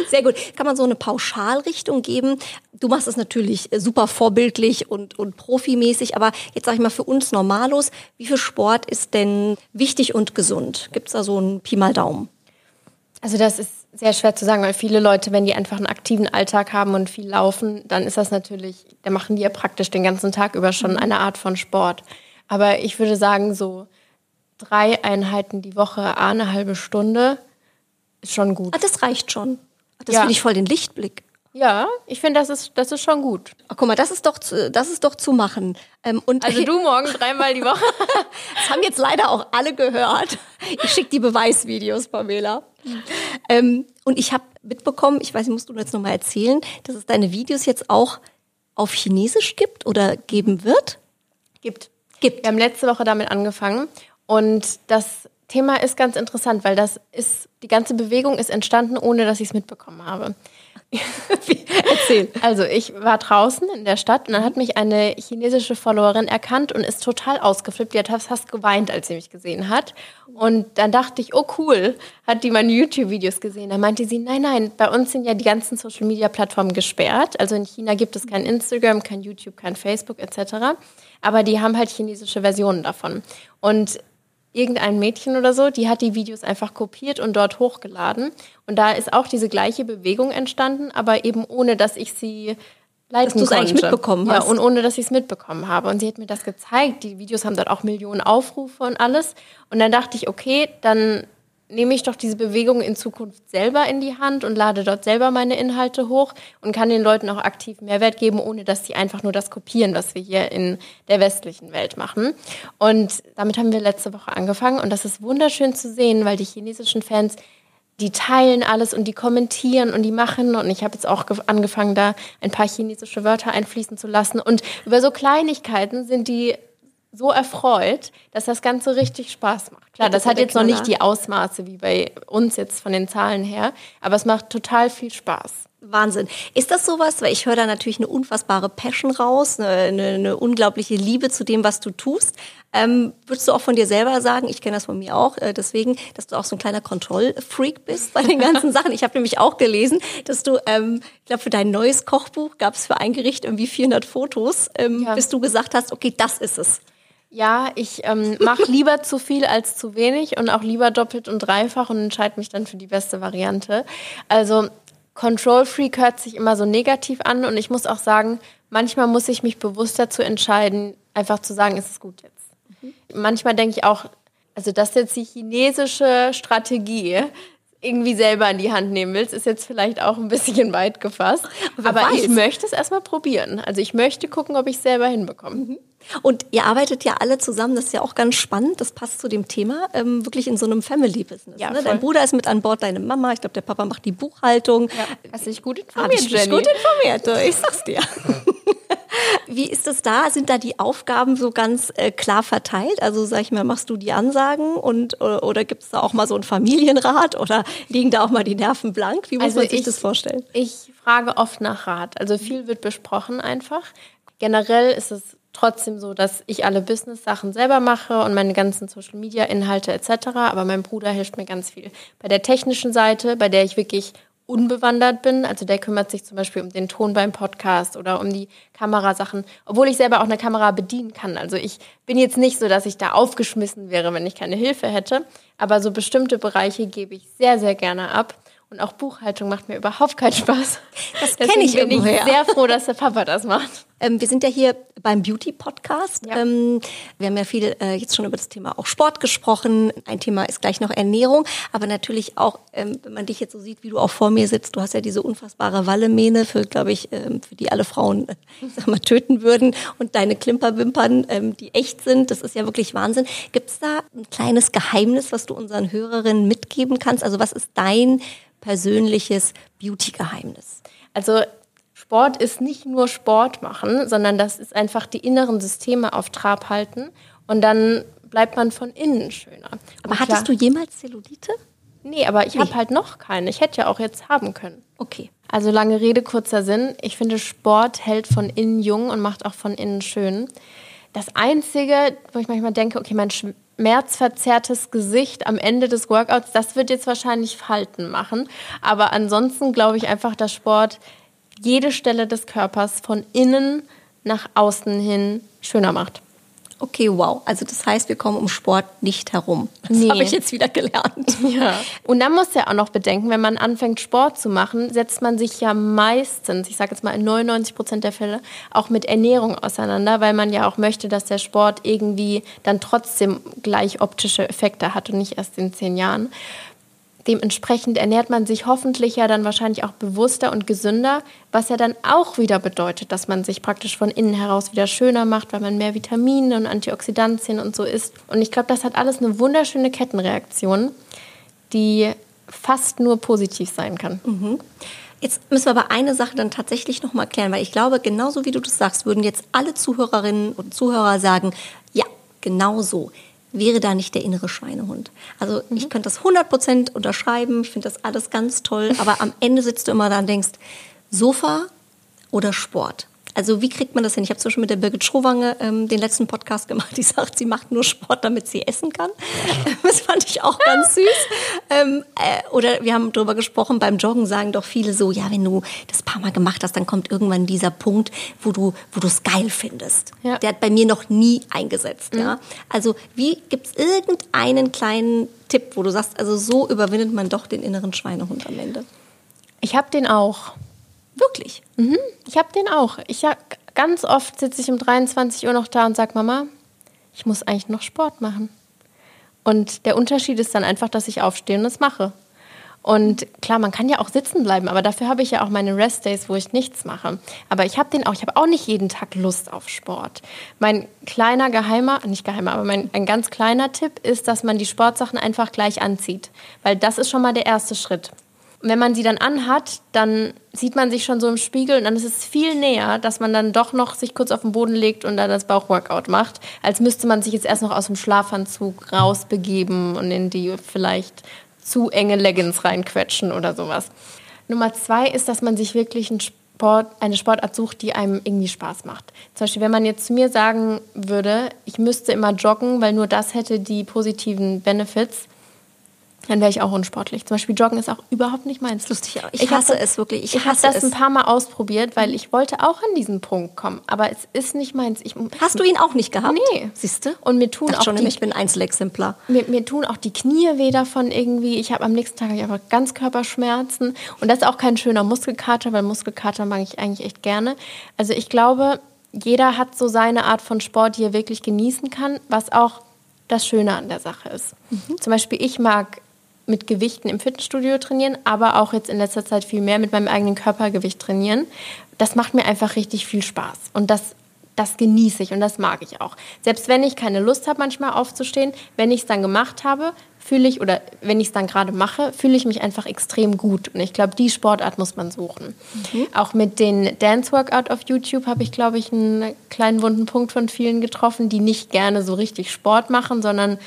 Sehr gut. Kann man so eine Pauschalrichtung geben? Du machst es natürlich äh, super vorbildlich und, und profimäßig, aber jetzt sage ich mal für uns Normalos, wie viel Sport ist denn wichtig und gesund? Gibt's da so einen Pi mal Daumen?
Also das ist sehr schwer zu sagen, weil viele Leute, wenn die einfach einen aktiven Alltag haben und viel laufen, dann ist das natürlich, da machen die ja praktisch den ganzen Tag über schon eine Art von Sport. Aber ich würde sagen, so drei Einheiten die Woche, eine halbe Stunde, ist schon gut.
Ah, das reicht schon. Das
Ja.
finde ich voll den Lichtblick.
Ja, ich finde, das ist, das ist schon gut.
Ach, guck mal, das ist doch zu, das ist doch zu machen. Ähm, und
Also du morgen dreimal die Woche.
Das haben jetzt leider auch alle gehört. Ich schicke die Beweisvideos, Pamela. Ähm, und ich habe mitbekommen, ich weiß nicht, musst du jetzt nochmal erzählen, dass es deine Videos jetzt auch auf Chinesisch gibt oder geben wird?
Gibt.
Gibt.
Wir haben letzte Woche damit angefangen und das Thema ist ganz interessant, weil das ist, die ganze Bewegung ist entstanden, ohne dass ich es mitbekommen habe. Erzähl. Also ich war draußen in der Stadt und dann hat mich eine chinesische Followerin erkannt und ist total ausgeflippt. Die hat fast geweint, als sie mich gesehen hat. Und dann dachte ich, oh cool, hat die meine YouTube-Videos gesehen. Dann meinte sie, nein, nein, bei uns sind ja die ganzen Social-Media-Plattformen gesperrt. Also in China gibt es kein Instagram, kein YouTube, kein Facebook etc. Aber die haben halt chinesische Versionen davon. Und irgendein Mädchen oder so, die hat die Videos einfach kopiert und dort hochgeladen. Und da ist auch diese gleiche Bewegung entstanden, aber eben ohne, dass ich sie leiten dass
du es eigentlich mitbekommen hast.
Ja, und ohne, dass ich es mitbekommen habe. Und sie hat mir das gezeigt. Die Videos haben dort auch Millionen Aufrufe und alles. Und dann dachte ich, okay, dann nehme ich doch diese Bewegung in Zukunft selber in die Hand und lade dort selber meine Inhalte hoch und kann den Leuten auch aktiv Mehrwert geben, ohne dass sie einfach nur das kopieren, was wir hier in der westlichen Welt machen. Und damit haben wir letzte Woche angefangen und das ist wunderschön zu sehen, weil die chinesischen Fans die teilen alles und die kommentieren und die machen. Und ich habe jetzt auch angefangen, da ein paar chinesische Wörter einfließen zu lassen. Und über so Kleinigkeiten sind die so erfreut, dass das Ganze richtig Spaß macht. Klar, das, das hat jetzt noch nicht die Ausmaße wie bei uns jetzt von den Zahlen her, aber es macht total viel Spaß.
Wahnsinn. Ist das sowas, weil ich höre da natürlich eine unfassbare Passion raus, eine, eine, eine unglaubliche Liebe zu dem, was du tust. Ähm, würdest du auch von dir selber sagen, ich kenne das von mir auch, äh, deswegen, dass du auch so ein kleiner Kontrollfreak bist bei den ganzen Sachen. Ich habe nämlich auch gelesen, dass du, ähm, ich glaube, für dein neues Kochbuch gab es für ein Gericht irgendwie 400 Fotos, ähm, ja. bis du gesagt hast, okay, das ist es.
Ja, ich ähm, mache lieber zu viel als zu wenig und auch lieber doppelt und dreifach und entscheide mich dann für die beste Variante. Also Control Freak hört sich immer so negativ an und ich muss auch sagen, manchmal muss ich mich bewusst dazu entscheiden, einfach zu sagen, ist es gut jetzt. Mhm. Manchmal denke ich auch, also das ist jetzt die chinesische Strategie, irgendwie selber in die Hand nehmen willst, ist jetzt vielleicht auch ein bisschen weit gefasst. Wer aber weiß. ich möchte es erstmal probieren. Also ich möchte gucken, ob ich es selber hinbekomme. Mhm.
Und ihr arbeitet ja alle zusammen, das ist ja auch ganz spannend, das passt zu dem Thema, ähm, wirklich in so einem Family-Business. Ja, ne? Dein Bruder ist mit an Bord, deine Mama, ich glaube, der Papa macht die Buchhaltung. Ja,
hast dich gut informiert, Hab
ich Jenny? gut informiert, ich sag's dir. Wie ist es da? Sind da die Aufgaben so ganz äh, klar verteilt? Also sag ich mal, machst du die Ansagen und oder, oder gibt es da auch mal so einen Familienrat oder liegen da auch mal die Nerven blank? Wie muss also man sich ich, das vorstellen?
Ich frage oft nach Rat. Also viel wird besprochen einfach. Generell ist es trotzdem so, dass ich alle Business-Sachen selber mache und meine ganzen Social-Media-Inhalte etc. Aber mein Bruder hilft mir ganz viel. Bei der technischen Seite, bei der ich wirklich unbewandert bin. Also der kümmert sich zum Beispiel um den Ton beim Podcast oder um die Kamerasachen, obwohl ich selber auch eine Kamera bedienen kann. Also ich bin jetzt nicht so, dass ich da aufgeschmissen wäre, wenn ich keine Hilfe hätte. Aber so bestimmte Bereiche gebe ich sehr, sehr gerne ab. Und auch Buchhaltung macht mir überhaupt keinen Spaß.
Das kenne ich bin
ich sehr froh, dass der Papa das macht.
Ähm, wir sind ja hier beim Beauty-Podcast. Ja. Ähm, wir haben ja viel äh, jetzt schon über das Thema auch Sport gesprochen. Ein Thema ist gleich noch Ernährung, aber natürlich auch, ähm, wenn man dich jetzt so sieht, wie du auch vor mir sitzt, du hast ja diese unfassbare Wallemähne, für, glaube ich, ähm, für die alle Frauen, äh, sag mal, töten würden und deine Klimperwimpern, ähm, die echt sind. Das ist ja wirklich Wahnsinn. Gibt es da ein kleines Geheimnis, was du unseren Hörerinnen mitgeben kannst? Also was ist dein persönliches Beauty-Geheimnis?
Also Sport ist nicht nur Sport machen, sondern das ist einfach die inneren Systeme auf Trab halten und dann bleibt man von innen schöner.
Aber und hattest klar, du jemals Zellulite?
Nee, aber ich nee. habe halt noch keine. Ich hätte ja auch jetzt haben können.
Okay.
Also lange Rede, kurzer Sinn. Ich finde, Sport hält von innen jung und macht auch von innen schön. Das Einzige, wo ich manchmal denke, okay, mein schmerzverzerrtes Gesicht am Ende des Workouts, das wird jetzt wahrscheinlich Falten machen. Aber ansonsten glaube ich einfach, dass Sport jede Stelle des Körpers von innen nach außen hin schöner macht.
Okay, wow. Also das heißt, wir kommen um Sport nicht herum. Das nee. habe ich jetzt wieder gelernt.
Ja. Und dann muss ja auch noch bedenken, wenn man anfängt Sport zu machen, setzt man sich ja meistens, ich sage jetzt mal in 99 Prozent der Fälle, auch mit Ernährung auseinander, weil man ja auch möchte, dass der Sport irgendwie dann trotzdem gleich optische Effekte hat und nicht erst in zehn Jahren. Dementsprechend ernährt man sich hoffentlich ja dann wahrscheinlich auch bewusster und gesünder, was ja dann auch wieder bedeutet, dass man sich praktisch von innen heraus wieder schöner macht, weil man mehr Vitamine und Antioxidantien und so isst. Und ich glaube, das hat alles eine wunderschöne Kettenreaktion, die fast nur positiv sein kann.
Mhm. Jetzt müssen wir aber eine Sache dann tatsächlich noch mal klären, weil ich glaube, genauso wie du das sagst, würden jetzt alle Zuhörerinnen und Zuhörer sagen, ja, genau so. Wäre da nicht der innere Schweinehund. Also ich könnte das 100% unterschreiben, ich finde das alles ganz toll, aber am Ende sitzt du immer da und denkst, Sofa oder Sport? Also wie kriegt man das hin? Ich habe zum Beispiel mit der Birgit Schrowange ähm, den letzten Podcast gemacht. Die sagt, sie macht nur Sport, damit sie essen kann. Das fand ich auch ganz süß. Ähm, äh, oder wir haben darüber gesprochen, beim Joggen sagen doch viele so, ja, wenn du das paar Mal gemacht hast, dann kommt irgendwann dieser Punkt, wo du wo du es geil findest.
Ja.
Der hat bei mir noch nie eingesetzt. Ja? Also wie gibt es irgendeinen kleinen Tipp, wo du sagst, also so überwindet man doch den inneren Schweinehund am Ende?
Ich habe den auch.
Wirklich.
Ich habe den auch. Ich hab, ganz oft sitze ich um 23 Uhr noch da und sage, Mama, ich muss eigentlich noch Sport machen. Und der Unterschied ist dann einfach, dass ich aufstehe und es mache. Und klar, man kann ja auch sitzen bleiben, aber dafür habe ich ja auch meine Restdays, wo ich nichts mache. Aber ich habe den auch, ich habe auch nicht jeden Tag Lust auf Sport. Mein kleiner geheimer, nicht geheimer, aber mein, ein ganz kleiner Tipp ist, dass man die Sportsachen einfach gleich anzieht. Weil das ist schon mal der erste Schritt. Und wenn man sie dann anhat, dann sieht man sich schon so im Spiegel und dann ist es viel näher, dass man dann doch noch sich kurz auf den Boden legt und dann das Bauchworkout macht, als müsste man sich jetzt erst noch aus dem Schlafanzug rausbegeben und in die vielleicht zu enge Leggings reinquetschen oder sowas. Nummer zwei ist, dass man sich wirklich einen Sport, eine Sportart sucht, die einem irgendwie Spaß macht. Zum Beispiel, wenn man jetzt zu mir sagen würde, ich müsste immer joggen, weil nur das hätte die positiven Benefits, dann wäre ich auch unsportlich. Zum Beispiel Joggen ist auch überhaupt nicht meins.
Lustig, ich hasse
habe-
es wirklich. Ich
Ich, habe das
es.
ein paar Mal ausprobiert, weil ich wollte auch an diesen Punkt kommen. Aber es ist nicht meins. Ich,
Hast du ihn auch nicht gehabt?
Nee.
Siehst du?
Und mir tun
Dachte
auch
schon,
die,
ich bin ein Einzelexemplar.
mir, mir tun auch die Knie weh davon irgendwie. Ich habe am nächsten Tag hab ich einfach Ganzkörperschmerzen. Und das ist auch kein schöner Muskelkater, weil Muskelkater mag ich eigentlich echt gerne. Also ich glaube, jeder hat so seine Art von Sport, die er wirklich genießen kann, was auch das Schöne an der Sache ist. Zum Beispiel, ich mag mit Gewichten im Fitnessstudio trainieren, aber auch jetzt in letzter Zeit viel mehr mit meinem eigenen Körpergewicht trainieren. Das macht mir einfach richtig viel Spaß. Und das das genieße ich und das mag ich auch. Selbst wenn ich keine Lust habe, manchmal aufzustehen, wenn ich es dann gemacht habe, fühle ich, oder wenn ich es dann gerade mache, fühle ich mich einfach extrem gut. Und ich glaube, die Sportart muss man suchen. Auch mit den Dance Workout auf YouTube habe ich, glaube ich, einen kleinen wunden Punkt von vielen getroffen, die nicht gerne so richtig Sport machen, sondern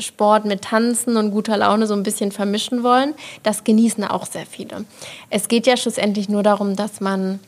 Sport mit Tanzen und guter Laune so ein bisschen vermischen wollen. Das genießen auch sehr viele. Es geht ja schlussendlich nur darum, dass man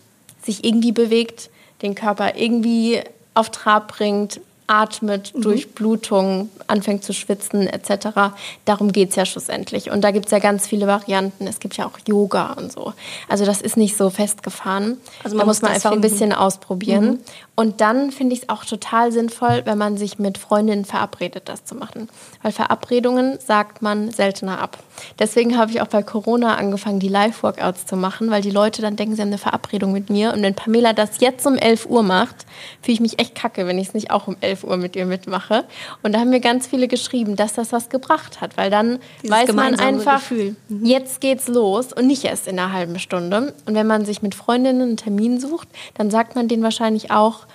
sich irgendwie bewegt, den Körper irgendwie auf Trab bringt, atmet, Durchblutung, anfängt zu schwitzen etc. Darum geht es ja schlussendlich. Und da gibt es ja ganz viele Varianten. Es gibt ja auch Yoga und so. Also das ist nicht so festgefahren.
Also man
man
muss
man einfach ein
finden.
bisschen ausprobieren. Und dann finde ich es auch total sinnvoll, wenn man sich mit Freundinnen verabredet, das zu machen. Weil Verabredungen sagt man seltener ab. Deswegen habe ich auch bei Corona angefangen, die Live-Workouts zu machen, weil die Leute dann denken, sie haben eine Verabredung mit mir. Und wenn Pamela das jetzt um 11 Uhr macht, fühle ich mich echt kacke, wenn ich es nicht auch um 11 Uhr mit ihr mitmache. Und da haben mir ganz viele geschrieben, dass das was gebracht hat, weil dann
Dieses
weiß man einfach,
Gefühl.
jetzt geht's los und nicht erst in einer halben Stunde. Und wenn man sich mit Freundinnen einen Termin sucht, dann sagt man den wahrscheinlich auch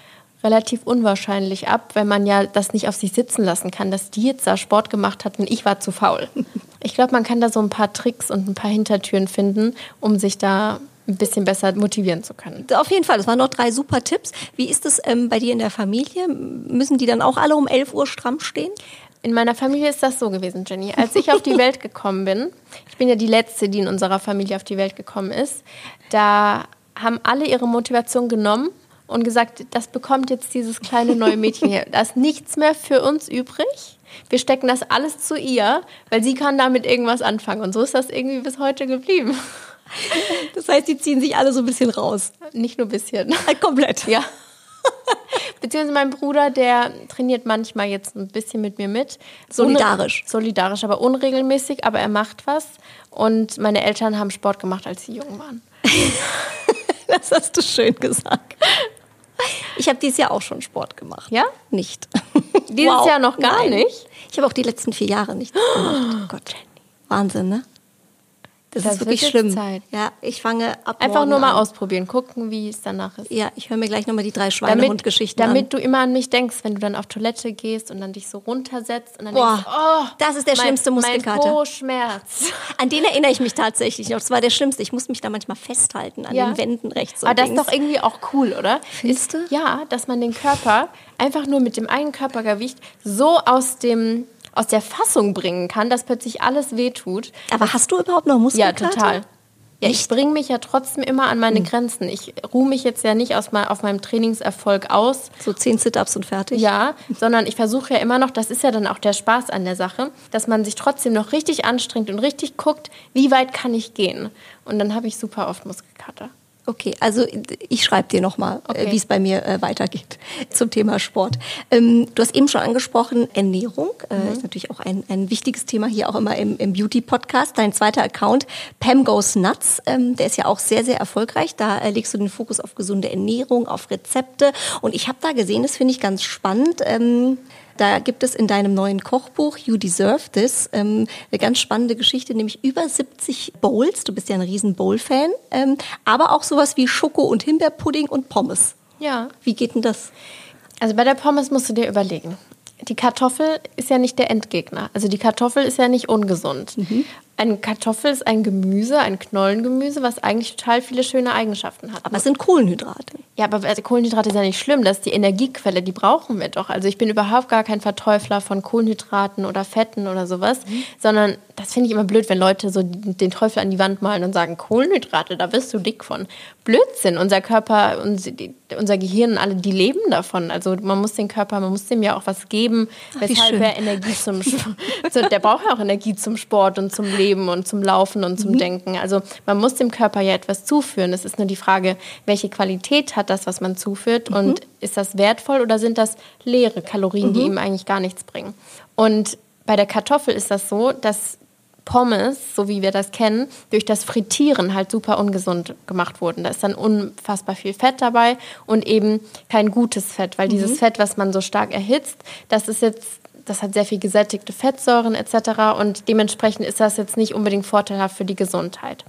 relativ unwahrscheinlich ab, wenn man ja das nicht auf sich sitzen lassen kann, dass die jetzt da Sport gemacht hat und ich war zu faul. Ich glaube, man kann da so ein paar Tricks und ein paar Hintertüren finden, um sich da ein bisschen besser motivieren zu können.
Auf jeden Fall, das waren noch drei super Tipps. Wie ist es ähm, bei dir in der Familie? Müssen die dann auch alle um 11 Uhr stramm stehen?
In meiner Familie ist das so gewesen, Jenny. Als ich auf die Welt gekommen bin, ich bin ja die Letzte, die in unserer Familie auf die Welt gekommen ist, da haben alle ihre Motivation genommen und gesagt, das bekommt jetzt dieses kleine neue Mädchen hier. Da ist nichts mehr für uns übrig. Wir stecken das alles zu ihr, weil sie kann damit irgendwas anfangen. Und so ist das irgendwie bis heute geblieben.
Das heißt, die ziehen sich alle so ein bisschen raus.
Nicht nur ein bisschen.
Äh, komplett.
Ja. Beziehungsweise mein Bruder, der trainiert manchmal jetzt ein bisschen mit mir mit.
Solidarisch.
Solidarisch, aber unregelmäßig, aber er macht was. Und meine Eltern haben Sport gemacht, als sie jung waren.
Das hast du schön gesagt. Ich habe dieses Jahr auch schon Sport gemacht.
Ja?
Nicht.
Dieses Jahr noch gar
Nein.
nicht?
Ich habe auch die letzten vier Jahre nichts gemacht. Oh Gott, Jenny. Wahnsinn, ne? Das,
Das
ist wirklich schlimm.
Zeit.
Ja, ich fange ab
Einfach nur mal
an.
ausprobieren, gucken, wie es danach ist.
Ja, ich höre mir gleich nochmal die drei Schweinehund-Geschichten an.
damit du immer an mich denkst, wenn du dann auf Toilette gehst und dann dich so runtersetzt und dann
Boah,
denkst, oh,
das ist der
mein,
schlimmste Muskelkater.
Mein Po schmerzt.
An den erinnere ich mich tatsächlich noch. Das war der schlimmste. Ich muss mich da manchmal festhalten an
Ja.
den Wänden rechts und
Aber das ist
links.
doch irgendwie auch cool, oder?
Findest du?
Ja, dass man den Körper einfach nur mit dem eigenen Körpergewicht so aus dem aus der Fassung bringen kann, dass plötzlich alles wehtut.
Aber hast du überhaupt noch
Ja,
Muskelkater?
total. Ja, ich bringe mich ja trotzdem immer an meine Grenzen. Ich ruhe mich jetzt ja nicht aus mein, auf meinem Trainingserfolg aus,
So zehn Sit-Ups und fertig?
ja, sondern ich versuche ja immer noch, das ist ja dann auch der Spaß an der Sache, dass man sich trotzdem noch richtig anstrengt und richtig guckt, wie weit kann ich gehen. Und dann habe ich super oft Muskelkater.
Okay, also ich schreibe dir nochmal,
Okay.
äh, wie es bei mir äh, weitergeht zum Thema Sport. Ähm, du hast eben schon angesprochen, Ernährung äh, ist natürlich auch ein, ein wichtiges Thema hier auch immer im, im Beauty-Podcast. Dein zweiter Account, Pam Goes Nuts, ähm, der ist ja auch sehr, sehr erfolgreich. Da äh, legst du den Fokus auf gesunde Ernährung, auf Rezepte. Und ich habe da gesehen, das finde ich ganz spannend, ähm, da gibt es in deinem neuen Kochbuch You Deserve This ähm, eine ganz spannende Geschichte, nämlich über 70 Bowls. Du bist ja ein riesen Bowl-Fan, ähm, aber auch sowas wie Schoko- und Himbeerpudding und Pommes.
Ja.
Wie geht denn das?
Also bei der Pommes musst du dir überlegen. Die Kartoffel ist ja nicht der Endgegner. Also die Kartoffel ist ja nicht ungesund. Eine Kartoffel ist ein Gemüse, ein Knollengemüse, was eigentlich total viele schöne Eigenschaften hat.
Aber es sind Kohlenhydrate.
Ja, aber also Kohlenhydrate ist ja nicht schlimm, das ist die Energiequelle, die brauchen wir doch. Also ich bin überhaupt gar kein Verteufler von Kohlenhydraten oder Fetten oder sowas, sondern das finde ich immer blöd, wenn Leute so den Teufel an die Wand malen und sagen, Kohlenhydrate, da wirst du dick von. Blödsinn, unser Körper, unser Gehirn, alle, die leben davon. Also man muss den Körper, man muss dem ja auch was geben, weshalb er Energie zum, der braucht ja auch Energie zum Sport und zum Leben und zum Laufen und zum Denken. Also man muss dem Körper ja etwas zuführen. Es ist nur die Frage, welche Qualität hat das, was man zuführt und ist das wertvoll oder sind das leere Kalorien, die ihm eigentlich gar nichts bringen? Und bei der Kartoffel ist das so, dass Pommes, so wie wir das kennen, durch das Frittieren halt super ungesund gemacht wurden. Da ist dann unfassbar viel Fett dabei und eben kein gutes Fett, weil dieses Fett, was man so stark erhitzt, das ist jetzt, das hat sehr viel gesättigte Fettsäuren etc. und dementsprechend ist das jetzt nicht unbedingt vorteilhaft für die Gesundheit.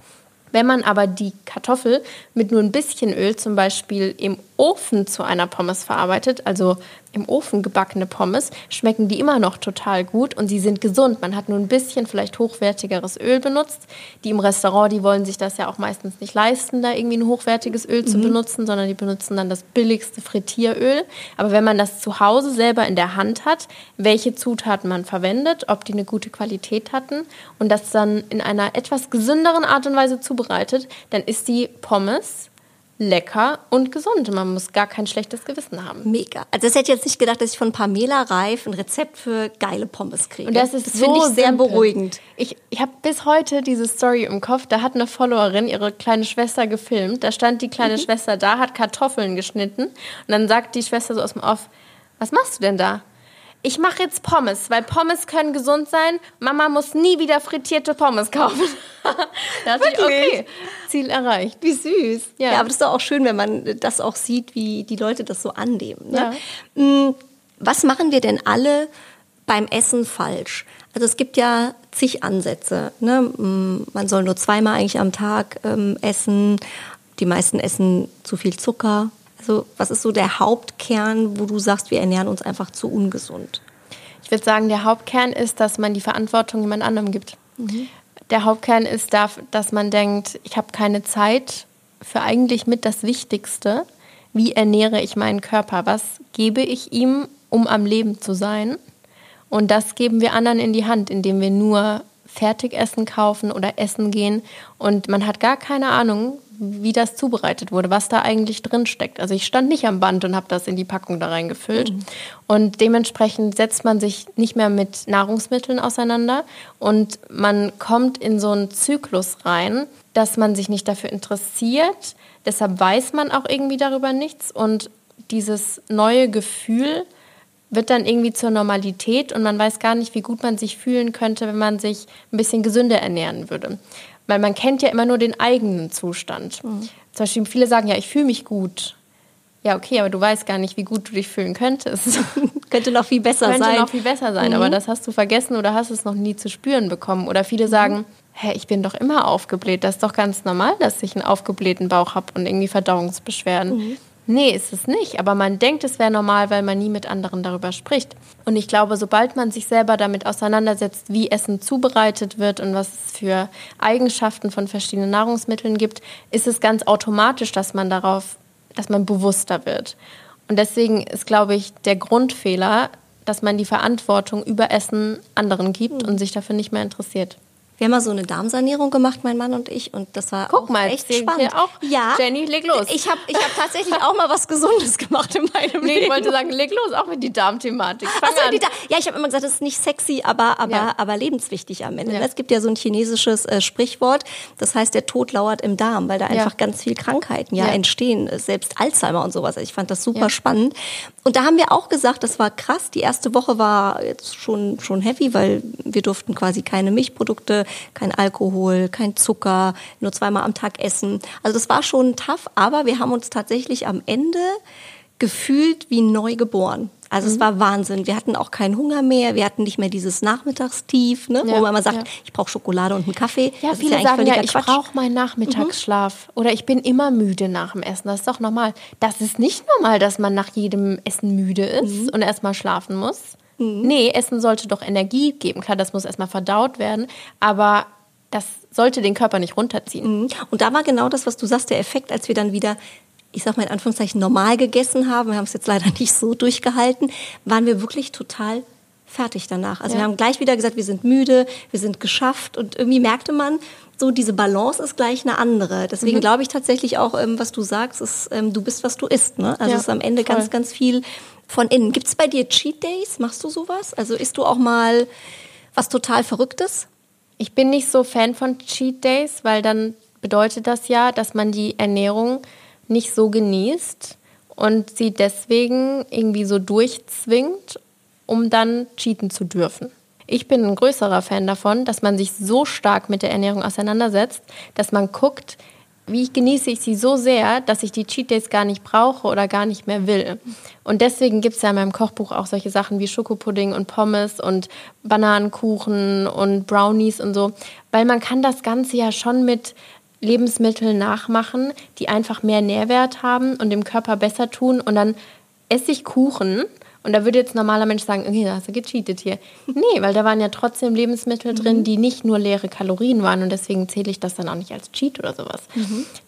Wenn man aber die Kartoffel mit nur ein bisschen Öl zum Beispiel im Ofen zu einer Pommes verarbeitet, also im Ofen gebackene Pommes, schmecken die immer noch total gut und sie sind gesund. Man hat nur ein bisschen vielleicht hochwertigeres Öl benutzt. Die im Restaurant, die wollen sich das ja auch meistens nicht leisten, da irgendwie ein hochwertiges Öl zu benutzen, sondern die benutzen dann das billigste Frittieröl. Aber wenn man das zu Hause selber in der Hand hat, welche Zutaten man verwendet, ob die eine gute Qualität hatten und das dann in einer etwas gesünderen Art und Weise zubereitet, dann ist die Pommes lecker und gesund. Man muss gar kein schlechtes Gewissen haben.
Mega. Also das hätte ich jetzt nicht gedacht, dass ich von Pamela Reif ein Rezept für geile Pommes kriege.
Und das ist so
finde ich sehr
simpel.
beruhigend.
Ich, ich habe bis heute diese Story im Kopf. Da hat eine Followerin ihre kleine Schwester gefilmt. Da stand die
Mhm.
kleine Schwester da, hat Kartoffeln geschnitten. Und dann sagt die Schwester so aus dem Off, was machst du denn da? Ich mache jetzt Pommes, weil Pommes können gesund sein. Mama muss nie wieder frittierte Pommes kaufen. da dachte ich,
Wirklich?
okay, Ziel erreicht.
Wie süß. Ja.
Ja.
aber das ist doch auch schön, wenn man das auch sieht, wie die Leute das so annehmen. Ne?
Ja.
Mm, Was machen wir denn alle beim Essen falsch? Also es gibt ja zig Ansätze. Ne? Mm, Man soll nur zweimal eigentlich am Tag ähm, essen. Die meisten essen zu viel Zucker. Also was ist so der Hauptkern, wo du sagst, wir ernähren uns einfach zu ungesund?
Ich würde sagen, der Hauptkern ist, dass man die Verantwortung jemand anderem gibt. Der Hauptkern ist, da- dass man denkt, ich habe keine Zeit für eigentlich mit das Wichtigste. Wie ernähre ich meinen Körper? Was gebe ich ihm, um am Leben zu sein? Und das geben wir anderen in die Hand, indem wir nur Fertigessen kaufen oder essen gehen. Und man hat gar keine Ahnung, wie das zubereitet wurde, was da eigentlich drin steckt. Also ich stand nicht am Band und habe das in die Packung da reingefüllt. Und dementsprechend setzt man sich nicht mehr mit Nahrungsmitteln auseinander und man kommt in so einen Zyklus rein, dass man sich nicht dafür interessiert. Deshalb weiß man auch irgendwie darüber nichts und dieses neue Gefühl wird dann irgendwie zur Normalität und man weiß gar nicht, wie gut man sich fühlen könnte, wenn man sich ein bisschen gesünder ernähren würde. Weil man kennt ja immer nur den eigenen Zustand. Zum Beispiel viele sagen, ja, ich fühle mich gut. Ja, okay, aber du weißt gar nicht, wie gut du dich fühlen könntest.
Könnte noch viel besser
Könnte
sein.
noch viel besser sein, aber das hast du vergessen oder hast es noch nie zu spüren bekommen. Oder viele sagen, hä, ich bin doch immer aufgebläht. Das ist doch ganz normal, dass ich einen aufgeblähten Bauch habe und irgendwie Verdauungsbeschwerden. Nee, ist es nicht. Aber man denkt, es wäre normal, weil man nie mit anderen darüber spricht. Und ich glaube, sobald man sich selber damit auseinandersetzt, wie Essen zubereitet wird und was es für Eigenschaften von verschiedenen Nahrungsmitteln gibt, ist es ganz automatisch, dass man darauf, dass man bewusster wird. Und deswegen ist, glaube ich, der Grundfehler, dass man die Verantwortung über Essen anderen gibt und sich dafür nicht mehr interessiert.
Wir haben mal so eine Darmsanierung gemacht, mein Mann und ich, und das war
Guck
auch
mal,
echt spannend.
auch.
Ja,
Jenny, leg los.
Ich habe ich hab tatsächlich auch mal was Gesundes gemacht in meinem
Nee,
Leben.
ich wollte sagen, leg los, auch mit die Darmthematik. Fang
so, die da ja, ich habe immer gesagt, das ist nicht sexy, aber, aber,
Ja.
aber lebenswichtig am Ende.
Ja.
Es gibt ja so ein chinesisches äh, Sprichwort, das heißt, der Tod lauert im Darm, weil da
Ja.
einfach ganz viel Krankheiten ja,
Ja.
entstehen, äh, selbst Alzheimer und sowas. Ich fand das super
Ja.
spannend. Und da haben wir auch gesagt, das war krass. Die erste Woche war jetzt schon, schon heavy, weil wir durften quasi keine Milchprodukte, kein Alkohol, kein Zucker, nur zweimal am Tag essen. Also das war schon tough, aber wir haben uns tatsächlich am Ende gefühlt wie neu geboren. Also
Mhm.
es war Wahnsinn. Wir hatten auch keinen Hunger mehr. Wir hatten nicht mehr dieses Nachmittagstief, ne, wo
Ja,
man mal sagt,
ja.
ich brauche Schokolade und einen Kaffee.
Ja,
Das ist
viele
eigentlich
sagen ja, ich brauche meinen Nachmittagsschlaf oder ich bin immer müde nach dem Essen. Das ist doch normal. Das ist nicht normal, dass man nach jedem Essen müde ist und erstmal schlafen muss. Nee, Essen sollte doch Energie geben. Klar, das muss erstmal verdaut werden, aber das sollte den Körper nicht runterziehen.
Mhm. Und da war genau das, was du sagst, der Effekt, als wir dann wieder, ich sag mal in Anführungszeichen, normal gegessen haben, wir haben es jetzt leider nicht so durchgehalten, waren wir wirklich total fertig danach. Also
Ja.
wir haben gleich wieder gesagt, wir sind müde, wir sind geschafft und irgendwie merkte man, so diese Balance ist gleich eine andere.
Mhm.
Deswegen glaube ich tatsächlich auch, ähm, was du sagst, ist, ähm, du bist, was du isst. Ne? Also
Ja,
es ist am Ende
voll.
ganz, ganz viel von innen. Gibt es bei dir Cheat Days? Machst du sowas? Also isst du auch mal was total Verrücktes?
Ich bin nicht so Fan von Cheat Days, weil dann bedeutet das ja, dass man die Ernährung nicht so genießt und sie deswegen irgendwie so durchzwingt, um dann cheaten zu dürfen. Ich bin ein größerer Fan davon, dass man sich so stark mit der Ernährung auseinandersetzt, dass man guckt, wie genieße ich sie so sehr, dass ich die Cheat Days gar nicht brauche oder gar nicht mehr will. Und deswegen gibt es ja in meinem Kochbuch auch solche Sachen wie Schokopudding und Pommes und Bananenkuchen und Brownies und so, weil man kann das Ganze ja schon mit Lebensmitteln nachmachen, die einfach mehr Nährwert haben und dem Körper besser tun. Und dann esse ich Kuchen und da würde jetzt ein normaler Mensch sagen, okay, da hast du gecheatet hier. Nee, weil da waren ja trotzdem Lebensmittel drin, die nicht nur leere Kalorien waren und deswegen zähle ich das dann auch nicht als Cheat oder sowas.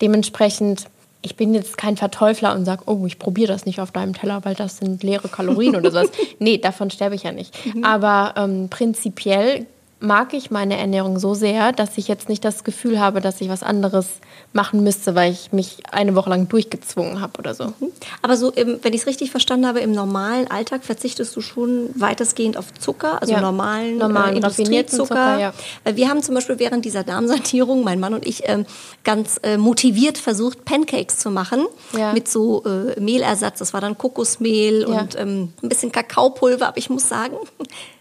Dementsprechend, ich bin jetzt kein Verteufler und sage, oh, ich probiere das nicht auf deinem Teller, weil das sind leere Kalorien oder sowas. Nee, davon sterbe ich ja nicht. Aber ähm, prinzipiell mag ich meine Ernährung so sehr, dass ich jetzt nicht das Gefühl habe, dass ich was anderes machen müsste, weil ich mich eine Woche lang durchgezwungen habe oder so.
Aber so, im, wenn ich es richtig verstanden habe, im normalen Alltag verzichtest du schon weitestgehend auf Zucker, also
Ja,
normalen,
normalen,
äh, Industriezucker.
Zucker, ja.
Weil wir haben zum Beispiel während dieser Darmsanierung, mein Mann und ich, ähm, ganz äh, motiviert versucht, Pancakes zu machen
Ja.
mit so äh, Mehlersatz. Das war dann Kokosmehl und ähm, ein bisschen Kakaopulver. Aber ich muss sagen,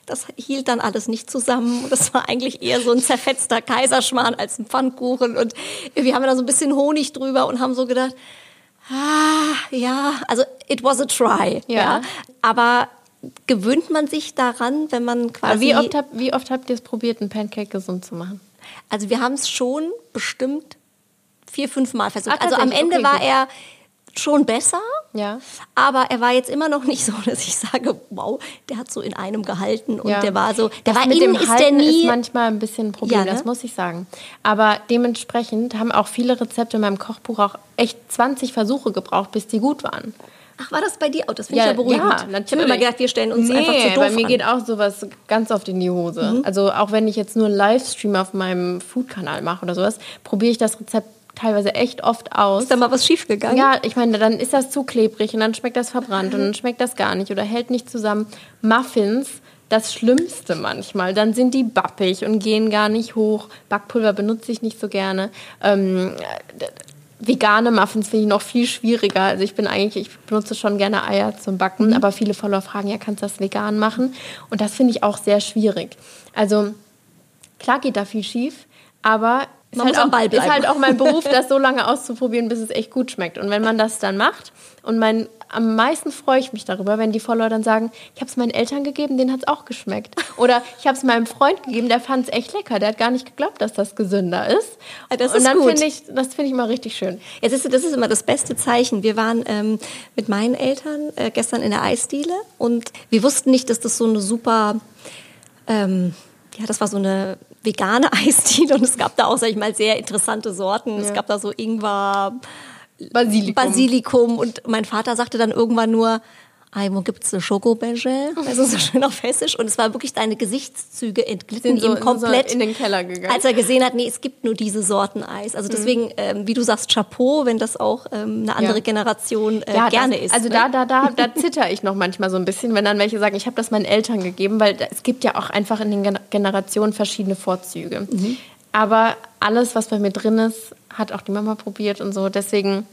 das hielt dann alles nicht zusammen. Und Das war eigentlich eher so ein zerfetzter Kaiserschmarrn als ein Pfannkuchen. Und wir haben da so ein bisschen Honig drüber und haben so gedacht, Ah, ja, also it was a try. Ja.
Ja.
Aber gewöhnt man sich daran, wenn man
Aber
quasi.
wie oft, hab, wie oft habt ihr es probiert, einen Pancake gesund zu machen?
also wir haben es schon bestimmt vier, fünf Mal versucht.
Ah,
also am? Ende
Okay,
war
gut.
er schon besser.
Ja.
Aber er war jetzt immer noch nicht so, dass ich sage, wow, der hat so in einem gehalten und
Ja.
der war so, der
Das
war
mit
innen
dem
ist der
Halten
nie.
ist manchmal ein bisschen ein Problem,
Ja, ne?
das muss ich sagen. Aber dementsprechend haben auch viele Rezepte in meinem Kochbuch auch echt 20 Versuche gebraucht, bis die gut waren.
Ach, war das bei dir auch? Das finde ich ja beruhigend.
natürlich.
Ich habe immer gedacht, wir stellen uns
nee,
einfach zu doof
bei mir
an.
geht auch sowas ganz oft in die Hose.
Mhm.
Also auch wenn ich jetzt nur einen Livestream auf meinem Food-Kanal mache oder sowas, probiere ich das Rezept teilweise echt oft aus.
Ist da mal was schiefgegangen?
Ja, ich meine, dann ist das zu klebrig und dann schmeckt das verbrannt und dann schmeckt das gar nicht oder hält nicht zusammen. Muffins, das Schlimmste manchmal. Dann sind die bappig und gehen gar nicht hoch. Backpulver benutze ich nicht so gerne. Ähm, vegane Muffins finde ich noch viel schwieriger. Also ich bin eigentlich, ich benutze schon gerne Eier zum Backen, aber viele Follower fragen, ja, kannst du das vegan machen? Und das finde ich auch sehr schwierig. Also Klar geht da viel schief, aber ist,
Man
halt
muss am
auch,
Ball
ist
bleiben.
halt auch mein Beruf, das so lange auszuprobieren, bis es echt gut schmeckt. Und wenn man das dann macht und mein, am meisten freue ich mich darüber, wenn die Follower dann sagen, ich habe es meinen Eltern gegeben, denen hat es auch geschmeckt. Oder ich habe es meinem Freund gegeben, der fand es echt lecker, der hat gar nicht geglaubt, dass das gesünder ist.
Ah, das
und
ist
dann
gut.
finde ich, das finde ich immer richtig schön.
Jetzt ist, das ist immer das beste Zeichen. Wir waren ähm, mit meinen Eltern äh, gestern in der Eisdiele und wir wussten nicht, dass das so eine super, ähm, ja, das war so eine vegane Eisdiele und es gab da auch, sag ich mal, sehr interessante Sorten. Es gab da so Ingwer,
Basilikum.
Basilikum und mein Vater sagte dann irgendwann nur, Ei, wo gibt's eine Schokobäsche? Also so schön auf Hessisch. Und es war wirklich deine Gesichtszüge entglitten
so-
ihm komplett.
so in den Keller gegangen.
Als er gesehen hat, nee, es gibt nur diese Sorten Eis. Also deswegen, ähm, wie du sagst, Chapeau, wenn das auch ähm, eine andere
Ja.
Generation äh, gerne
das,
isst.
Also
ne?
da, da, da, da zitter ich noch manchmal so ein bisschen, wenn dann welche sagen, ich habe das meinen Eltern gegeben, weil es gibt ja auch einfach in den Gen- Generationen verschiedene Vorzüge.
Mhm.
Aber alles, was bei mir drin ist, hat auch die Mama probiert und so. Deswegen,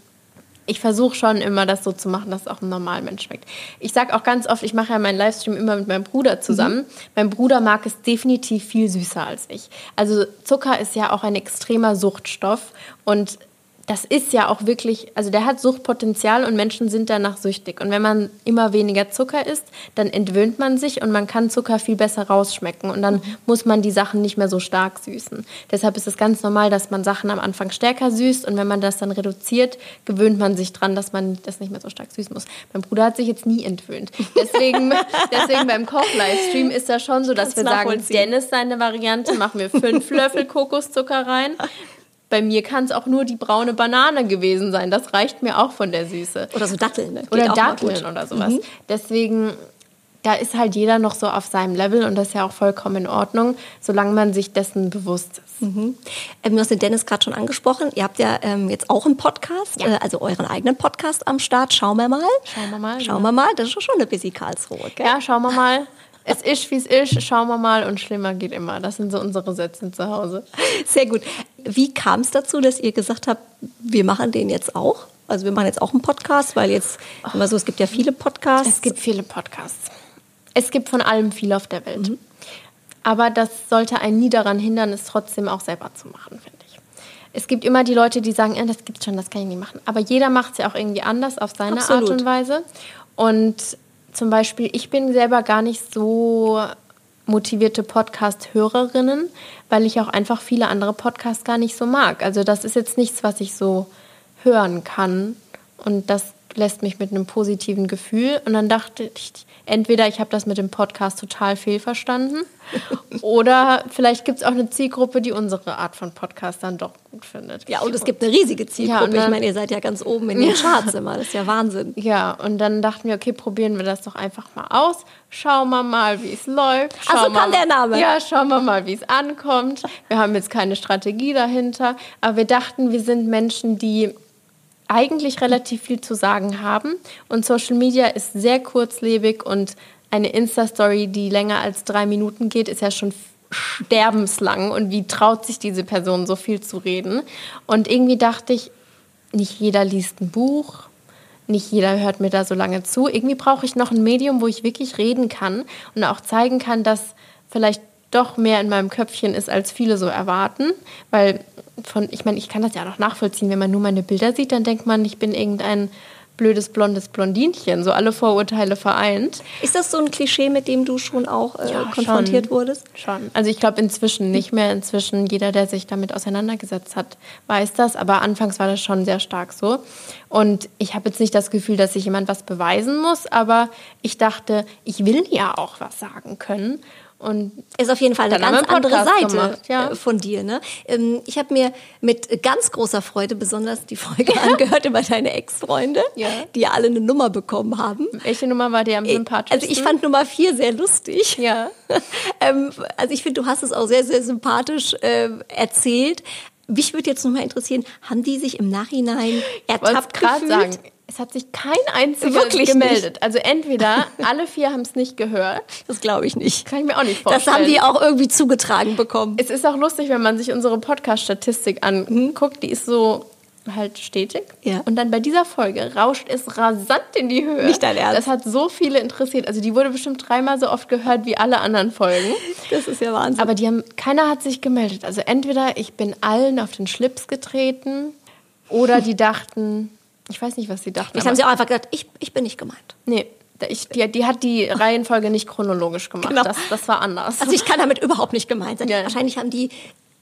ich versuche schon immer, das so zu machen, dass es auch einem normalen Mensch schmeckt. Ich sage auch ganz oft, ich mache ja meinen Livestream immer mit meinem Bruder zusammen.
Mhm.
Mein Bruder mag es definitiv viel süßer als ich. Also Zucker ist ja auch ein extremer Suchtstoff und das ist ja auch wirklich, also der hat Suchtpotenzial und Menschen sind danach süchtig. Und wenn man immer weniger Zucker isst, dann entwöhnt man sich und man kann Zucker viel besser rausschmecken und dann muss man die Sachen nicht mehr so stark süßen. Deshalb ist es ganz normal, dass man Sachen am Anfang stärker süßt und wenn man das dann reduziert, gewöhnt man sich dran, dass man das nicht mehr so stark süßen muss. Mein Bruder hat sich jetzt nie entwöhnt. Deswegen, deswegen beim Koch-Livestream ist das schon so, dass wir sagen. Dennis seine Variante, machen wir fünf Löffel Kokoszucker rein. Bei mir kann es auch nur die braune Banane gewesen sein. Das reicht mir auch von der Süße.
oder so Datteln. Ne?
Oder Datteln oder sowas. Deswegen, da ist halt jeder noch so auf seinem Level und das ist ja auch vollkommen in Ordnung, solange man sich dessen bewusst ist.
Ähm, du hast den Dennis gerade schon angesprochen. Ihr habt ja ähm, jetzt auch einen Podcast,
Ja.
äh, also euren eigenen Podcast am Start. Schauen wir mal.
Schauen wir mal,
Schauen wir mal. Das ist schon eine busy Karlsruhe, gell?
Ja, schauen wir mal. Es ist, wie es ist. Schauen wir mal und schlimmer geht immer. Das sind so unsere Sätze zu Hause.
Sehr gut. Wie kam es dazu, dass ihr gesagt habt, wir machen den jetzt auch? Also wir machen jetzt auch einen Podcast, weil jetzt immer so, es gibt ja viele Podcasts.
Es gibt viele Podcasts. Es gibt von allem viel auf der Welt. Aber das sollte einen nie daran hindern, es trotzdem auch selber zu machen, finde ich. Es gibt immer die Leute, die sagen, ja, das gibt's schon, das kann ich nicht machen. Aber jeder macht es ja auch irgendwie anders auf seine
Absolut.
Art und Weise. Und zum Beispiel, ich bin selber gar nicht so motivierte Podcast-Hörerinnen, weil ich auch einfach viele andere Podcasts gar nicht so mag. Also das ist jetzt nichts, was ich so hören kann. Und das lässt mich mit einem positiven Gefühl. Und dann dachte ich, entweder ich habe das mit dem Podcast total fehlverstanden oder vielleicht gibt es auch eine Zielgruppe, die unsere Art von Podcast dann doch gut findet.
ja, und es gibt eine riesige Zielgruppe.
Ja, und
ich
dann-
meine, ihr seid ja ganz oben in den Charts immer. Das ist ja Wahnsinn.
Ja, und dann dachten wir, okay, probieren wir das doch einfach mal aus. Schauen wir mal, wie es läuft.
Ach so
wir
kam der
mal-
Name.
Ja, schauen wir mal, wie es ankommt. Wir haben jetzt keine Strategie dahinter, aber wir dachten, wir sind Menschen, die eigentlich relativ viel zu sagen haben. Und Social Media ist sehr kurzlebig und eine Insta-Story, die länger als drei Minuten geht, ist ja schon sterbenslang. Und wie traut sich diese Person so viel zu reden? Und irgendwie dachte ich, nicht jeder liest ein Buch, nicht jeder hört mir da so lange zu. Irgendwie brauche ich noch ein Medium, wo ich wirklich reden kann und auch zeigen kann, dass vielleicht doch mehr in meinem Köpfchen ist, als viele so erwarten. Weil von, ich meine, ich kann das ja auch nachvollziehen, wenn man nur meine Bilder sieht, dann denkt man, ich bin irgendein blödes blondes Blondinchen, so alle Vorurteile vereint.
Ist das so ein Klischee, mit dem du schon auch äh,
Ja,
konfrontiert
schon.
wurdest?
Schon. Also ich glaube inzwischen nicht mehr. Inzwischen jeder, der sich damit auseinandergesetzt hat, weiß das. Aber anfangs war das schon sehr stark so. Und ich habe jetzt nicht das Gefühl, dass sich jemand was beweisen muss, aber ich dachte, ich will ja auch was sagen können. Und
Ist auf jeden Fall eine
Dann
ganz andere Seite
gemacht, ja.
äh, von dir. Ne? Ähm, Ich habe mir mit ganz großer Freude besonders die Folge angehört über deine Ex-Freunde,
Ja.
die ja alle eine Nummer bekommen haben.
welche Nummer war dir am sympathischsten?
Also ich fand Nummer vier sehr lustig.
Ja.
ähm, also ich finde, du hast es auch sehr, sehr sympathisch äh, erzählt. Mich würde jetzt noch mal interessieren, haben die sich im Nachhinein
Ich
ertappt
gerade
gefühlt?
sagen, es hat sich kein einziger
Wirklich
gemeldet. Also entweder alle vier haben es nicht gehört,
Das glaube ich nicht.
kann ich mir auch nicht vorstellen.
Das haben die auch irgendwie zugetragen bekommen.
Es ist auch lustig, wenn man sich unsere Podcast-Statistik anguckt. Die ist so halt stetig.
Ja.
Und dann bei dieser Folge rauscht es rasant in die Höhe.
Nicht dein Ernst?
Das hat so viele interessiert. Also die wurde bestimmt dreimal so oft gehört wie alle anderen Folgen.
Das ist ja Wahnsinn.
Aber die haben, keiner hat sich gemeldet. Also entweder ich bin allen auf den Schlips getreten oder die dachten, ich weiß nicht, was sie dachten. Aber-
haben sie auch einfach gesagt, ich, ich bin nicht gemeint.
Nee, ich, die, die hat die Reihenfolge nicht chronologisch gemacht.
Genau.
Das, das war anders.
Also ich kann damit überhaupt nicht gemeint sein.
Ja.
Wahrscheinlich haben die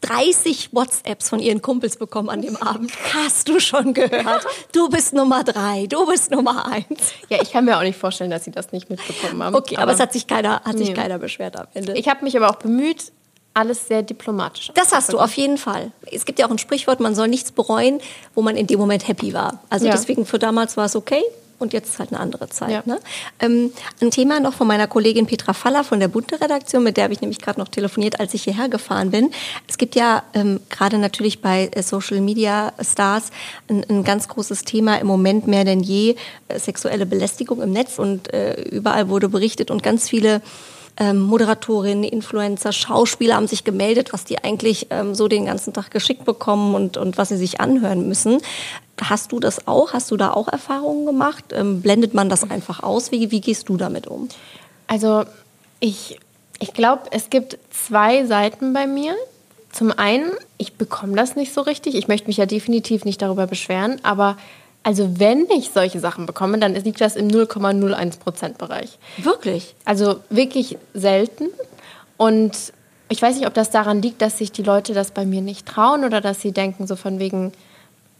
30 WhatsApps von ihren Kumpels bekommen an dem Abend. Hast du schon gehört? Du bist Nummer drei, du bist Nummer eins.
ja, ich kann mir auch nicht vorstellen, dass sie das nicht mitbekommen haben.
Okay, aber, es hat sich keiner, hat sich
Nee.
keiner beschwert am Ende.
ich habe mich aber auch bemüht, alles sehr diplomatisch.
das hast du auf jeden Fall. Es gibt ja auch ein Sprichwort, man soll nichts bereuen, wo man in dem Moment happy war. Also
Ja.
deswegen für damals war es okay und jetzt ist halt eine andere Zeit.
Ja.
Ne? Ähm, ein Thema noch von meiner Kollegin Petra Faller von der Bunte-Redaktion, mit der habe ich nämlich gerade noch telefoniert, als ich hierher gefahren bin. Es gibt ja ähm, gerade natürlich bei äh, Social Media Stars ein, ein ganz großes Thema im Moment mehr denn je, äh, sexuelle Belästigung im Netz und äh, überall wurde berichtet und ganz viele ähm, Moderatorinnen, Influencer, Schauspieler haben sich gemeldet, was die eigentlich ähm, so den ganzen Tag geschickt bekommen und, und was sie sich anhören müssen. Hast du das auch? Hast du da auch Erfahrungen gemacht? Ähm, blendet man das einfach aus? Wie, wie gehst du damit um?
Also ich, ich glaube, es gibt zwei Seiten bei mir. Zum einen, ich bekomme das nicht so richtig. Ich möchte mich ja definitiv nicht darüber beschweren, aber also wenn ich solche Sachen bekomme, dann liegt das im 0,01 Prozent Bereich.
Wirklich?
Also wirklich selten. Und ich weiß nicht, ob das daran liegt, dass sich die Leute das bei mir nicht trauen oder dass sie denken, so von wegen,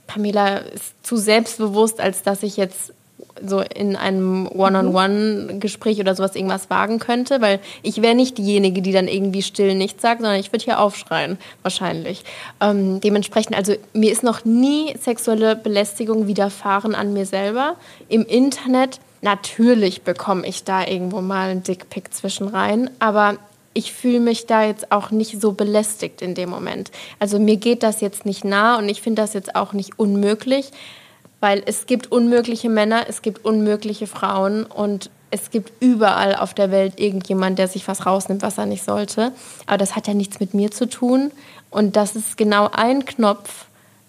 Pamela ist zu selbstbewusst, als dass ich jetzt so in einem One-on-One-Gespräch oder sowas irgendwas wagen könnte, weil ich wäre nicht diejenige, die dann irgendwie still nichts sagt, sondern ich würde hier aufschreien, wahrscheinlich. Ähm, dementsprechend, also mir ist noch nie sexuelle Belästigung widerfahren an mir selber. Im Internet, natürlich bekomme ich da irgendwo mal einen Dickpick zwischen rein, aber ich fühle mich da jetzt auch nicht so belästigt in dem Moment. Also mir geht das jetzt nicht nah und ich finde das jetzt auch nicht unmöglich, weil es gibt unmögliche Männer, es gibt unmögliche Frauen und es gibt überall auf der Welt irgendjemand, der sich was rausnimmt, was er nicht sollte. Aber das hat ja nichts mit mir zu tun und das ist genau ein Knopf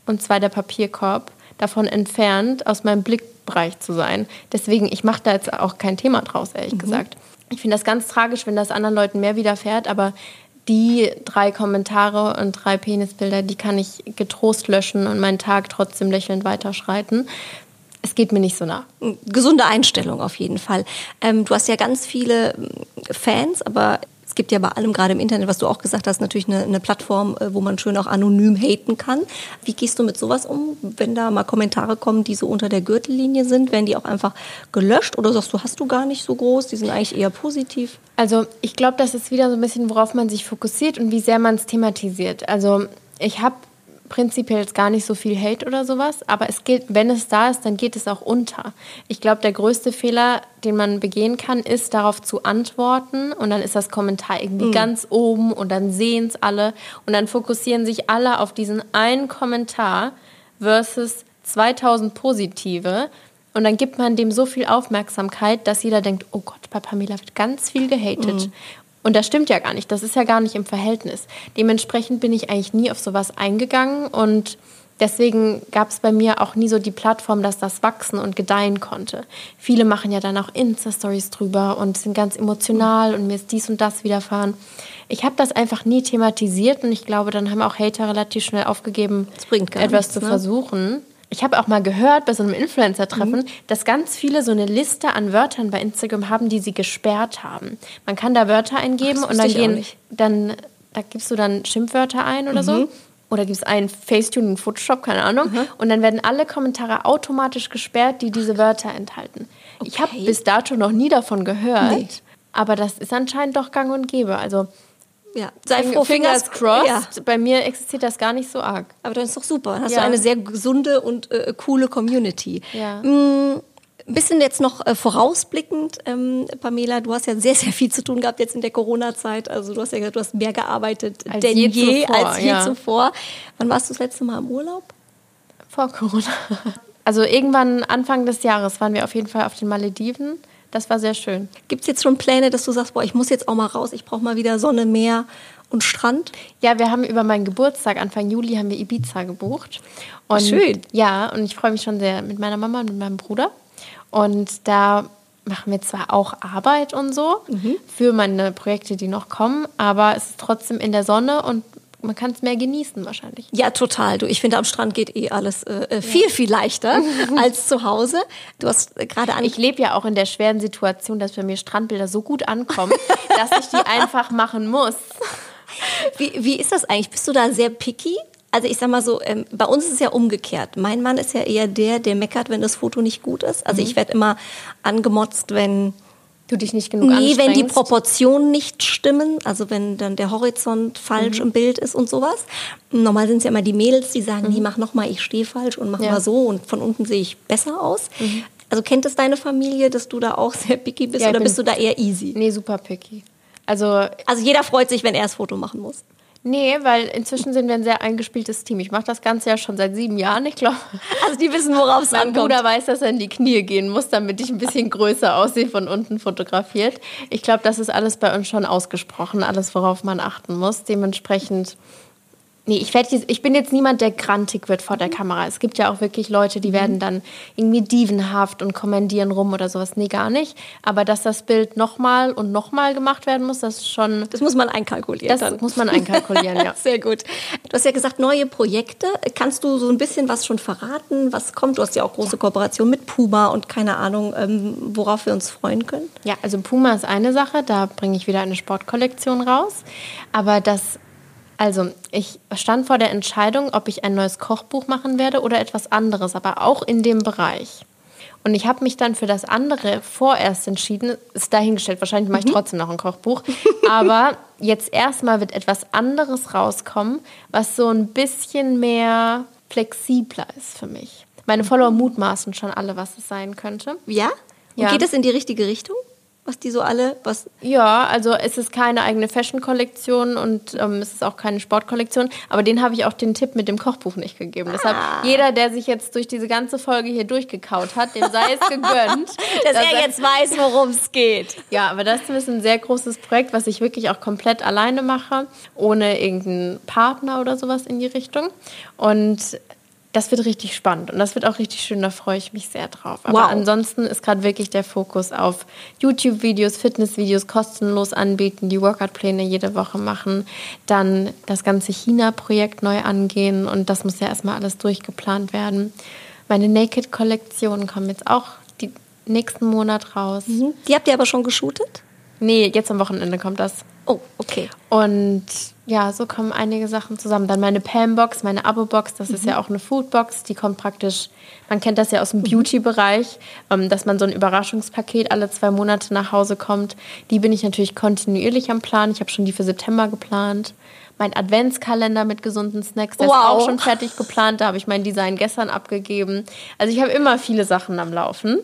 und zwar der Papierkorb davon entfernt, aus meinem Blickbereich zu sein. Deswegen, ich mache da jetzt auch kein Thema draus, ehrlich gesagt. Ich finde das ganz tragisch, wenn das anderen Leuten mehr widerfährt, aber die drei Kommentare und drei Penisbilder, die kann ich getrost löschen und meinen Tag trotzdem lächelnd weiterschreiten. Es geht mir nicht so nah.
Gesunde Einstellung auf jeden Fall. Ähm, du hast ja ganz viele ähm, Fans, aber es gibt ja bei allem, gerade im Internet, was du auch gesagt hast, natürlich eine, eine Plattform, äh, wo man schön auch anonym haten kann. Wie gehst du mit sowas um, wenn da mal Kommentare kommen, die so unter der Gürtellinie sind? Werden die auch einfach gelöscht oder sagst du, hast du gar nicht so groß? Die sind eigentlich eher positiv.
Also ich glaube, das ist wieder so ein bisschen, worauf man sich fokussiert und wie sehr man es thematisiert. Also ich habe prinzipiell jetzt gar nicht so viel Hate oder sowas, aber es geht, wenn es da ist, dann geht es auch unter. Ich glaube, der größte Fehler, den man begehen kann, ist darauf zu antworten und dann ist das Kommentar irgendwie ganz oben und dann sehen es alle und dann fokussieren sich alle auf diesen einen Kommentar versus 2000 positive und dann gibt man dem so viel Aufmerksamkeit, dass jeder denkt, oh Gott, bei Pamela wird ganz viel gehatet. Und das stimmt ja gar nicht. Das ist ja gar nicht im Verhältnis. Dementsprechend bin ich eigentlich nie auf sowas eingegangen und deswegen gab es bei mir auch nie so die Plattform, dass das wachsen und gedeihen konnte. Viele machen ja dann auch Insta-Stories drüber und sind ganz emotional und mir ist dies und das widerfahren. Ich habe das einfach nie thematisiert und ich glaube, dann haben auch Hater relativ schnell aufgegeben, etwas
nichts,
zu
ne?
versuchen. Ich habe auch mal gehört bei so einem Influencer-Treffen,
Mhm.
dass ganz viele so eine Liste an Wörtern bei Instagram haben, die sie gesperrt haben. Man kann da Wörter eingeben
Ach,
und dann gehen, dann da gibst du dann Schimpfwörter ein oder
Mhm.
so. Oder gibst einen Facetune in Photoshop, keine Ahnung. Und dann werden alle Kommentare automatisch gesperrt, die diese Wörter enthalten. Ich habe
Okay.
bis dato noch nie davon gehört.
Nee.
Aber das ist anscheinend doch gang und gäbe. Also
Ja, sei froh,
Fingers crossed.
Ja,
Bei mir existiert das gar nicht so arg.
aber dann ist doch super. Dann hast
Ja.
du eine sehr gesunde und äh, coole Community.
Ja.
Mm, Ein bisschen jetzt noch äh, vorausblickend, ähm, Pamela, du hast ja sehr, sehr viel zu tun gehabt jetzt in der Corona-Zeit. Also du hast ja gesagt, du hast mehr gearbeitet
Als
denn
je
je,
zuvor,
als je
ja.
zuvor. Wann warst du das letzte Mal im Urlaub?
Vor Corona. Also irgendwann Anfang des Jahres waren wir auf jeden Fall auf den Malediven. Das war sehr schön.
Gibt es jetzt schon Pläne, dass du sagst, boah, ich muss jetzt auch mal raus, ich brauche mal wieder Sonne, Meer und Strand?
Ja, wir haben über meinen Geburtstag, Anfang Juli, haben wir Ibiza gebucht. Und
Schön.
Ja, und ich freue mich schon sehr mit meiner Mama und mit meinem Bruder. Und da machen wir zwar auch Arbeit und so für meine Projekte, die noch kommen, aber es ist trotzdem in der Sonne und man kann es mehr genießen wahrscheinlich.
Ja, total. Du, ich finde, am Strand geht eh alles äh, äh, viel, viel leichter als zu Hause. Du hast äh, gerade an.
Ich lebe ja auch in der schweren Situation, dass bei mir Strandbilder so gut ankommen, dass ich die einfach machen muss.
Wie, wie ist das eigentlich? Bist du da sehr picky? Also ich sag mal so, ähm, bei uns ist es ja umgekehrt. Mein Mann ist ja eher der, der meckert, wenn das Foto nicht gut ist. Also ich werde immer angemotzt, wenn
Du dich nicht genug
Nee, wenn die. Proportionen nicht stimmen, also wenn dann der Horizont falsch
Mhm.
im Bild ist und sowas. Normal sind es ja immer die Mädels, die sagen, nee, mach noch mal, ich stehe falsch und mach
Mhm. Ja. Mhm.
mal so und von unten sehe ich besser aus. Also kennt es deine Familie, dass du da auch sehr picky bist
Ja,
oder bist du da eher easy?
Nee, super picky. Also,
Also jeder freut sich, wenn er das Foto machen muss.
Nee, weil inzwischen sind wir ein sehr eingespieltes Team. Ich mache das Ganze ja schon seit sieben Jahren, ich glaube.
Also die wissen, worauf es
Mein
ankommt.
Bruder weiß, dass er in die Knie gehen muss, damit ich ein bisschen größer aussehe, von unten fotografiert. Ich glaube, das ist alles bei uns schon ausgesprochen, alles, worauf man achten muss. Dementsprechend, nee, ich, werd jetzt, ich bin jetzt niemand, der grantig wird vor der Kamera. Es gibt ja auch wirklich Leute, die werden dann irgendwie dievenhaft und kommandieren rum oder sowas. Nee, gar nicht. Aber dass das Bild nochmal und nochmal gemacht werden muss, das ist schon,
Das muss man einkalkulieren.
das
dann.
muss man einkalkulieren, ja.
Sehr gut. Du hast ja gesagt, neue Projekte. Kannst du so ein bisschen was schon verraten, was kommt? Du hast ja auch große Kooperation mit Puma und keine Ahnung, ähm, worauf wir uns freuen können.
Ja, also Puma ist eine Sache, da bringe ich wieder eine Sportkollektion raus. Aber das, also ich stand vor der Entscheidung, ob ich ein neues Kochbuch machen werde oder etwas anderes, aber auch in dem Bereich. Und ich habe mich dann für das andere vorerst entschieden, ist dahingestellt, wahrscheinlich mache ich trotzdem noch ein Kochbuch, aber jetzt erstmal wird etwas anderes rauskommen, was so ein bisschen mehr flexibler ist für mich. Meine Follower mutmaßen schon alle, was es sein könnte.
Ja? Und
Ja.
geht es in die richtige Richtung? Was die so alle, was.
Ja, also es ist keine eigene Fashion-Kollektion und ähm, es ist auch keine Sportkollektion. Aber den habe ich auch den Tipp mit dem Kochbuch nicht gegeben. Deshalb, jeder, der sich jetzt durch diese ganze Folge hier durchgekaut hat, dem sei es gegönnt.
Dass er jetzt weiß, worum es geht.
Ja, aber das ist ein sehr großes Projekt, was ich wirklich auch komplett alleine mache, ohne irgendeinen Partner oder sowas in die Richtung. Und das wird richtig spannend und das wird auch richtig schön, da freue ich mich sehr drauf. Aber
Wow.
ansonsten ist gerade wirklich der Fokus auf YouTube-Videos, Fitness-Videos kostenlos anbieten, die Workout-Pläne jede Woche machen, dann das ganze China-Projekt neu angehen und das muss ja erstmal alles durchgeplant werden. Meine Naked-Kollektionen kommen jetzt auch die nächsten Monat raus.
Die habt ihr aber schon geshootet?
Nee, jetzt am Wochenende kommt das.
Oh, okay.
Und ja, so kommen einige Sachen zusammen. Dann meine Pam-Box, meine Abo-Box, das ist ja auch eine Food-Box. Die kommt praktisch, man kennt das ja aus dem Beauty-Bereich, ähm, dass man so ein Überraschungspaket alle zwei Monate nach Hause kommt. Die bin ich natürlich kontinuierlich am Plan. Ich habe schon die für September geplant. Mein Adventskalender mit gesunden Snacks, der ist
Wow.
auch schon fertig geplant. Da habe ich mein Design gestern abgegeben. Also ich habe immer viele Sachen am Laufen.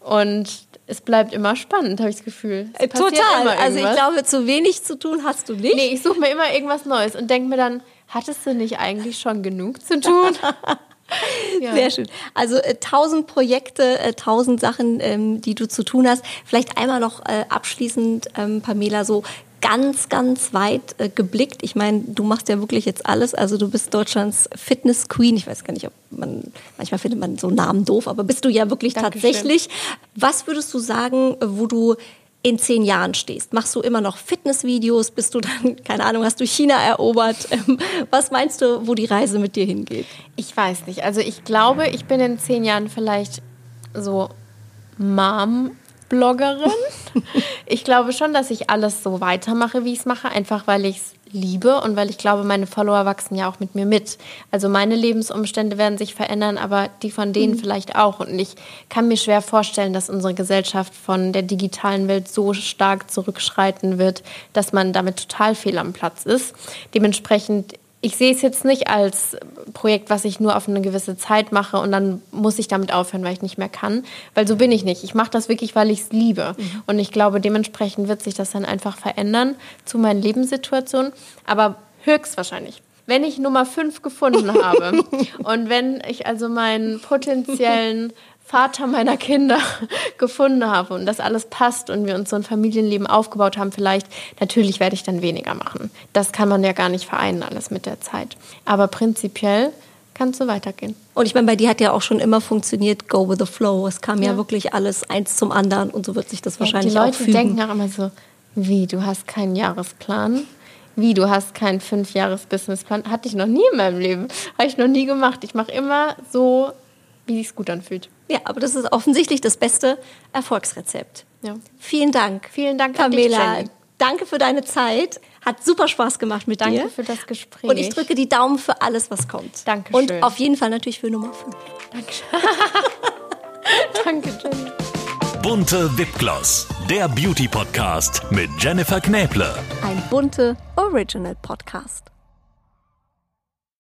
Und es bleibt immer spannend, habe ich das Gefühl. Es
Äh, Total. Also ich glaube, zu wenig zu tun hast du nicht.
Nee, ich suche mir immer irgendwas Neues und denke mir dann, hattest du nicht eigentlich schon genug zu tun? Ja.
Sehr schön. Also äh, tausend Projekte, äh, tausend Sachen, ähm, die du zu tun hast. Vielleicht einmal noch äh, abschließend, ähm, Pamela, so ganz, ganz weit äh, geblickt. Ich meine, du machst ja wirklich jetzt alles. Also du bist Deutschlands Fitness Queen. Ich weiß gar nicht, ob man, manchmal findet man so Namen doof, aber bist du ja wirklich
Dankeschön.
tatsächlich. Was würdest du sagen, äh, wo du in zehn Jahren stehst? Machst du immer noch Fitnessvideos? Bist du dann, keine Ahnung, hast du China erobert? Ähm, was meinst du, wo die Reise mit dir hingeht?
Ich weiß nicht. Also ich glaube, ich bin in zehn Jahren vielleicht so Mom-Bloggerin. ich glaube schon, dass ich alles so weitermache, wie ich es mache, einfach weil ich es liebe und weil ich glaube, meine Follower wachsen ja auch mit mir mit. Also meine Lebensumstände werden sich verändern, aber die von denen vielleicht auch. Und ich kann mir schwer vorstellen, dass unsere Gesellschaft von der digitalen Welt so stark zurückschreiten wird, dass man damit total fehl am Platz ist. Dementsprechend ich sehe es jetzt nicht als Projekt, was ich nur auf eine gewisse Zeit mache und dann muss ich damit aufhören, weil ich nicht mehr kann. Weil so bin ich nicht. Ich mache das wirklich, weil ich es liebe. Und ich glaube, dementsprechend wird sich das dann einfach verändern zu meinen Lebenssituationen. Aber höchstwahrscheinlich. Wenn ich Nummer 5 gefunden habe und wenn ich also meinen potenziellen Vater meiner Kinder gefunden habe und das alles passt und wir uns so ein Familienleben aufgebaut haben, vielleicht, natürlich werde ich dann weniger machen. Das kann man ja gar nicht vereinen, alles mit der Zeit. Aber prinzipiell kann es so weitergehen.
Und ich meine, bei dir hat ja auch schon immer funktioniert, go with the flow. Es kam ja, ja wirklich alles eins zum anderen und so wird sich das wahrscheinlich
ja,
die Leute auch fügen.
denken auch immer so, wie, du hast keinen Jahresplan? Wie, du hast keinen Fünfjahres-Businessplan? Hatte ich noch nie in meinem Leben. Habe ich noch nie gemacht. Ich mache immer so, wie es gut anfühlt.
Ja, aber das ist offensichtlich das beste Erfolgsrezept. Ja. Vielen Dank.
Vielen Dank,
Pamela. Dich, Danke für deine Zeit. Hat super Spaß gemacht mit
Danke
dir.
Danke für das Gespräch.
Und ich drücke die Daumen für alles, was kommt.
Danke.
Und auf jeden Fall natürlich für Nummer 5.
Danke. Danke, Jenny.
Bunte Wipgloss, der Beauty Podcast mit Jennifer Knäble.
Ein bunte Original Podcast.